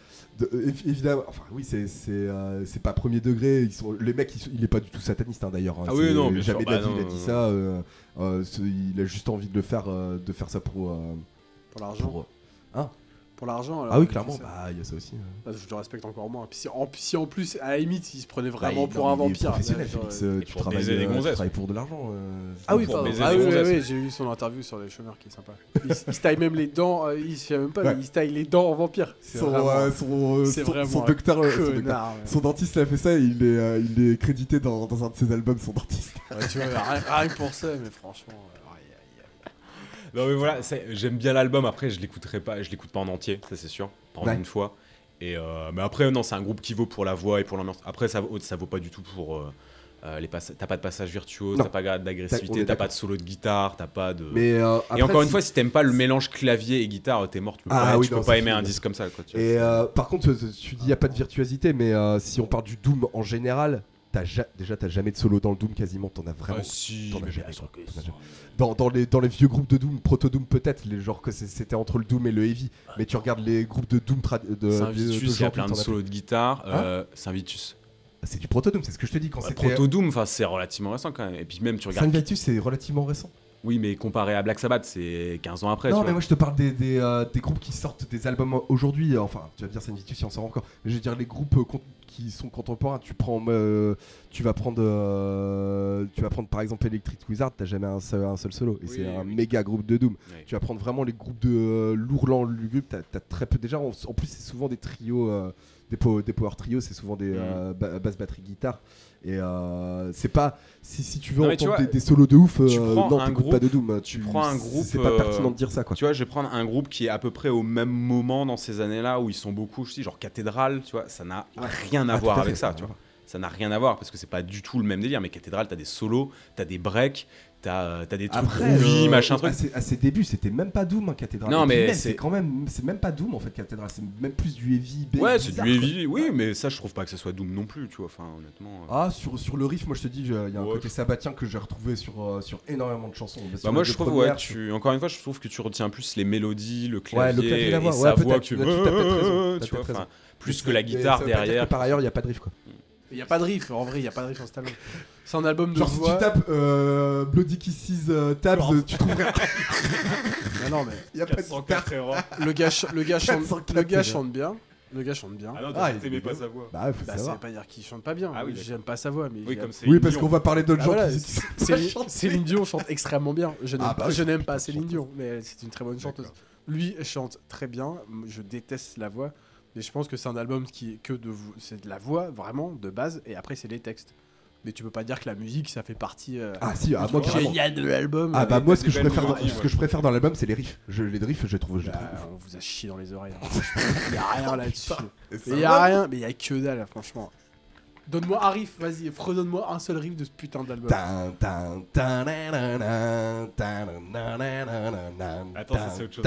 évidemment, enfin oui, c'est c'est euh, c'est pas premier degré. Ils sont, les mecs, ils sont- il est pas du tout sataniste hein, d'ailleurs. hein,
Ah oui,
c'est-
non, bien
jamais de la
bah
vie il a
non,
dit
non,
ça. euh, euh, c'est- il a juste envie de le faire, euh, de faire ça pour. euh,
Pour l'argent.
pour
Pour l'argent. alors,
ah oui,
c'est
clairement, bah il y a ça aussi. hein.
Je le respecte encore moins. Puis si en, si en plus, à la limite, il se prenait vraiment
Bah,
pour
il-
un
il est
vampire.
professionnel,
là, genre,
Félix,
euh,
euh, tu
pour
travailles,
des
euh, tu travailles pour de l'argent. euh,
Ah oui,
pour
Ah oui, j'ai lu son interview sur les chômeurs qui est sympa. Il, il se taille même les dents, euh, il, sais même pas,
Ouais.
mais il se taille les dents en vampire. C'est
Son,
vraiment
euh, son, euh,
vraiment
docteur, euh, son docteur-
connard. ouais.
son dentiste a fait ça et il est, euh, il est crédité dans, dans un de ses albums, son dentiste.
Ouais, tu vois, rien, rien que pour ça, mais franchement.
Non mais voilà, j'aime bien l'album. Après, je l'écouterai pas, je l'écoute pas en entier, ça c'est sûr, pas en
Ouais.
une fois. Et euh, mais après, non, c'est un groupe qui vaut pour la voix et pour l'ambiance. Après, ça, vaut- ça vaut pas du tout pour euh, euh, les passages. T'as pas de passage virtuose, t'as pas d'agressivité, t'as pas de solo de guitare, t'as pas de.
Mais euh,
et encore une fois, si t'aimes pas le mélange clavier et guitare, t'es mort. Tu peux
Ah
pas,
oui,
tu
non,
peux pas aimer un disque comme ça. Quoi, tu
Et euh, par contre, tu dis y a pas de virtuosité, mais si on parle du Doom en général, t'as ja- déjà t'as jamais de solo dans le Doom quasiment, t'en as vraiment.
Ah, si,
t'en as
mais
jamais, quoi. as
si.
Dans, dans les, dans les vieux groupes de Doom, Proto Doom peut-être, les genres que c'est- c'était entre le Doom et le Heavy, mais tu regardes les groupes de Doom trad- de,
Saint Vitus, il y a
d'aujourd'hui,
plein de
t'en as
solos de guitare.
Hein
euh, Saint Vitus.
plus. C'est du Proto Doom, c'est ce que je te dis quand
Ouais,
c'était.
Proto Doom, enfin c'est relativement récent quand même. Et puis même tu
Saint
regardes.
Vitus, c'est relativement récent.
Oui, mais comparé à Black Sabbath, c'est 15 ans après.
non,
tu
mais
vois.
moi je te parle des, des, euh, des groupes qui sortent des albums aujourd'hui. euh, Enfin, tu vas me dire Saint Vitus, il en sort encore. Mais je veux dire les groupes euh, qui sont contemporains. Tu prends, euh, tu vas prendre, euh, tu vas prendre par exemple Electric Wizard. T'as jamais un seul, un seul solo et
Oui,
c'est un
oui.
méga groupe de Doom. Tu vas prendre vraiment les groupes de euh, Lourlan, Lugubre. T'as as très peu déjà. En, en plus, c'est souvent des trios, des, po- des power trios. C'est souvent
Mm.
des euh, ba- basse batterie guitare. Et euh, c'est pas si, si tu veux
Non,
entendre
tu vois,
des, des solos de ouf.
tu
euh,
prends
non,
un
t'écoutes pas
groupe-
de Doom.
tu prends un groupe,
C'est pas
euh,
pertinent de dire ça quoi.
Tu vois, je vais prendre un groupe qui est à peu près au même moment dans ces années-là où ils sont beaucoup, je sais, genre cathédrale, tu vois, ça n'a rien à
Ah,
voir
à
avec
fait,
ça,
ça
tu vois. ça n'a rien à voir parce que c'est pas du tout le même délire. Mais Cathédrale, t'as des solos, t'as des breaks, t'as as des trucs
Après, euh,
machin
à
truc.
ses, à ses débuts, c'était même pas Doom, hein, Cathédrale.
Non, mais c'est-
quand même, c'est même pas Doom en fait, Cathédrale. C'est même plus du heavy.
Ouais, c'est du
quoi.
heavy, oui, mais ça, je trouve pas que ça soit Doom non plus, tu vois. Enfin, honnêtement. euh.
Ah, sur, sur le riff, moi je te dis, il y a un
Ouais.
côté sabbatien que j'ai retrouvé sur, euh, sur énormément de chansons.
Bah moi je trouve
premières,
ouais tu encore une fois je trouve que tu retiens plus les mélodies le clavier,
le clavier et la voix,
et
ouais,
sa voix que tu
t'as t'as
plus que la guitare derrière
par ailleurs, il y a pas de riff quoi.
Il y a pas de riff, en vrai, il y a pas de riff sur cet album. C'est un album de
Genre si
voix.
tu tapes euh, Bloody Kisses euh, Tabs, euh, tu trouveras.
Ah non, mais
Il y a pas de guitare.
le gars, ch- le gars, chante,
404
le gars chante bien. Le gars chante bien.
ah non
Ah,
t'aimais
il-
pas sa voix
Bah, faut
Bah, ça
savoir.
veut pas dire qu'il chante pas bien.
Ah oui.
J'aime pas sa voix, mais.
oui
il a-
comme c'est
Oui, parce
Dion.
qu'on va parler d'autres
Bah
gens
voilà,
qui-
c'est- Céline, Dion chante extrêmement bien. Je n'aime
Ah bah
pas,
oui,
je n'aime pas Céline. Dion, mais c'est une très bonne chanteuse. Lui chante très bien. Je déteste la voix, mais je pense que c'est un album qui est que de c'est de la voix vraiment de base, et après c'est les textes. Mais tu peux pas dire que la musique ça fait partie euh,
Ah si, ah, moi
génial de l'album.
Ah
Euh,
bah moi ce que je préfère dans, ce que je préfère dans l'album c'est les riffs. Je, les riffs je trouve je les
bah,
trouve.
on vous a chié dans les oreilles. hein, y a rien là-dessus. Il y a rien, mais il y a que dalle, franchement. Donne-moi un riff, vas-y, redonne-moi un seul riff de ce putain d'album.
Attends, ça, c'est autre chose.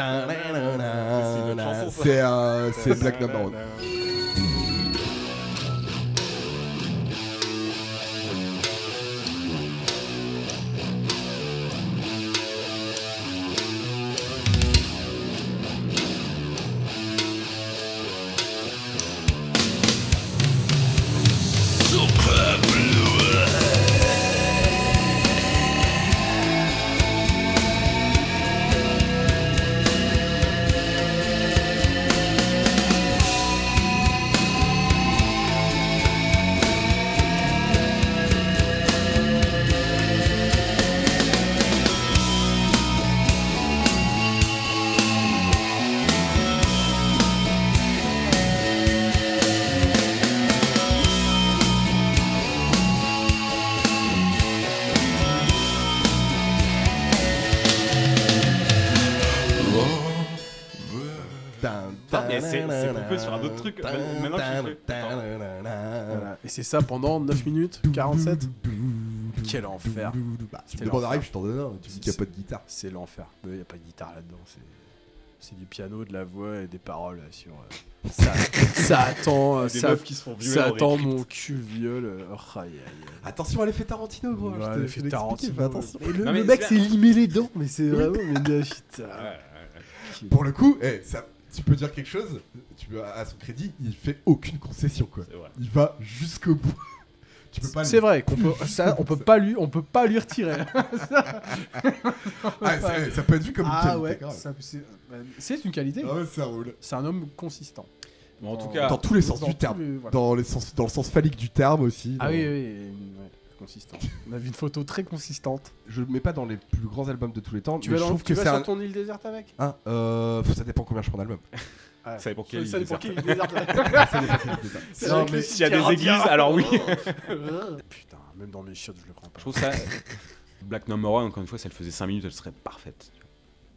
euh, c'est Black Number One.
Sur un autre truc. Maintenant je.
Et c'est ça pendant 9 minutes 47 Quel enfer.
Bah,
C'était
un
l'enfer.
riff, je t'en donne un. Tu dis qu'il n'y a pas de guitare.
C'est l'enfer. Il n'y a pas de guitare là-dedans. C'est... du piano, de la voix et des paroles euh, sur. euh, ça, ça attend. euh,
Des
ça,
meufs qui se font violer
ça
en
attend mon cul viol. euh, oh, aïe, aïe, aïe.
Attention à l'effet Tarantino, gros.
Ouais,
l'ai
Tarantino,
fais attention.
Et le,
Non,
le
mais
mec
c'est
s'est limé les dents, mais c'est vraiment. Mais putain.
Ouais, ouais, ouais.
Pour le coup, eh, ça, tu peux dire quelque chose. Tu peux, à son crédit, il fait aucune concession, quoi. Il va jusqu'au bout. Tu peux pas.
C'est
lui-
vrai qu'on peut, ça, on peut pas lui, on peut pas lui retirer.
Ah, ça peut être vu comme une
Ah
qualité,
ouais,
grave.
ça- c'est, une qualité.
Ah ouais, ça roule.
C'est un homme consistant.
Bon, en tout
Dans-
cas,
Dans tous les sens
Dans
du terme.
les- voilà.
Dans, les sens, dans le sens phallique du terme aussi.
Ah
dans-
oui, oui, consistant. On a vu une photo très consistante.
Je le mets pas dans les plus grands albums de tous les temps.
Tu
mais
vas,
je trouve
tu
que
vas
c'est
sur
un.
ton île déserte avec?
Ah, euh, ça dépend combien je prends d'albums.
Ah,
Ça dépend quelle
Ça
île
dépend
déserte.
Ça dépend.
C'est
Non, mais
les
s'il y a des églises, alors oui.
Putain, même dans mes chiottes, je le prends pas.
Je trouve ça. Black Number One, encore une fois, si elle faisait 5 minutes, elle serait parfaite.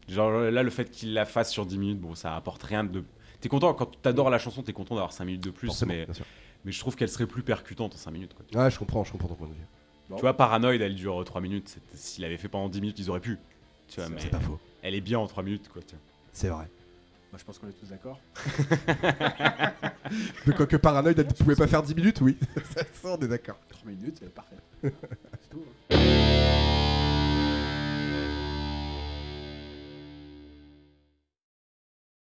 Genre là, le fait qu'il la fasse sur 10 minutes, bon, ça apporte rien de. T'es content, quand t'adores la chanson, t'es content d'avoir 5 minutes de plus,
Forcément,
mais,
bien sûr.
mais je trouve qu'elle serait plus percutante en 5 minutes. Quoi.
Ouais, je comprends, je comprends ton point de vue.
Bon.
Tu vois, Paranoid, elle dure 3 minutes. c'est- S'il avait fait pendant 10 minutes, ils auraient pu. Tu vois, mais
C'est pas faux.
elle est bien en 3 minutes. Quoi.
C'est vrai.
Bah, je pense qu'on est tous d'accord.
De quoi que Paranoid, elle pouvait pas faire 10 minutes, oui. ça, on est d'accord.
3 minutes, c'est parfait.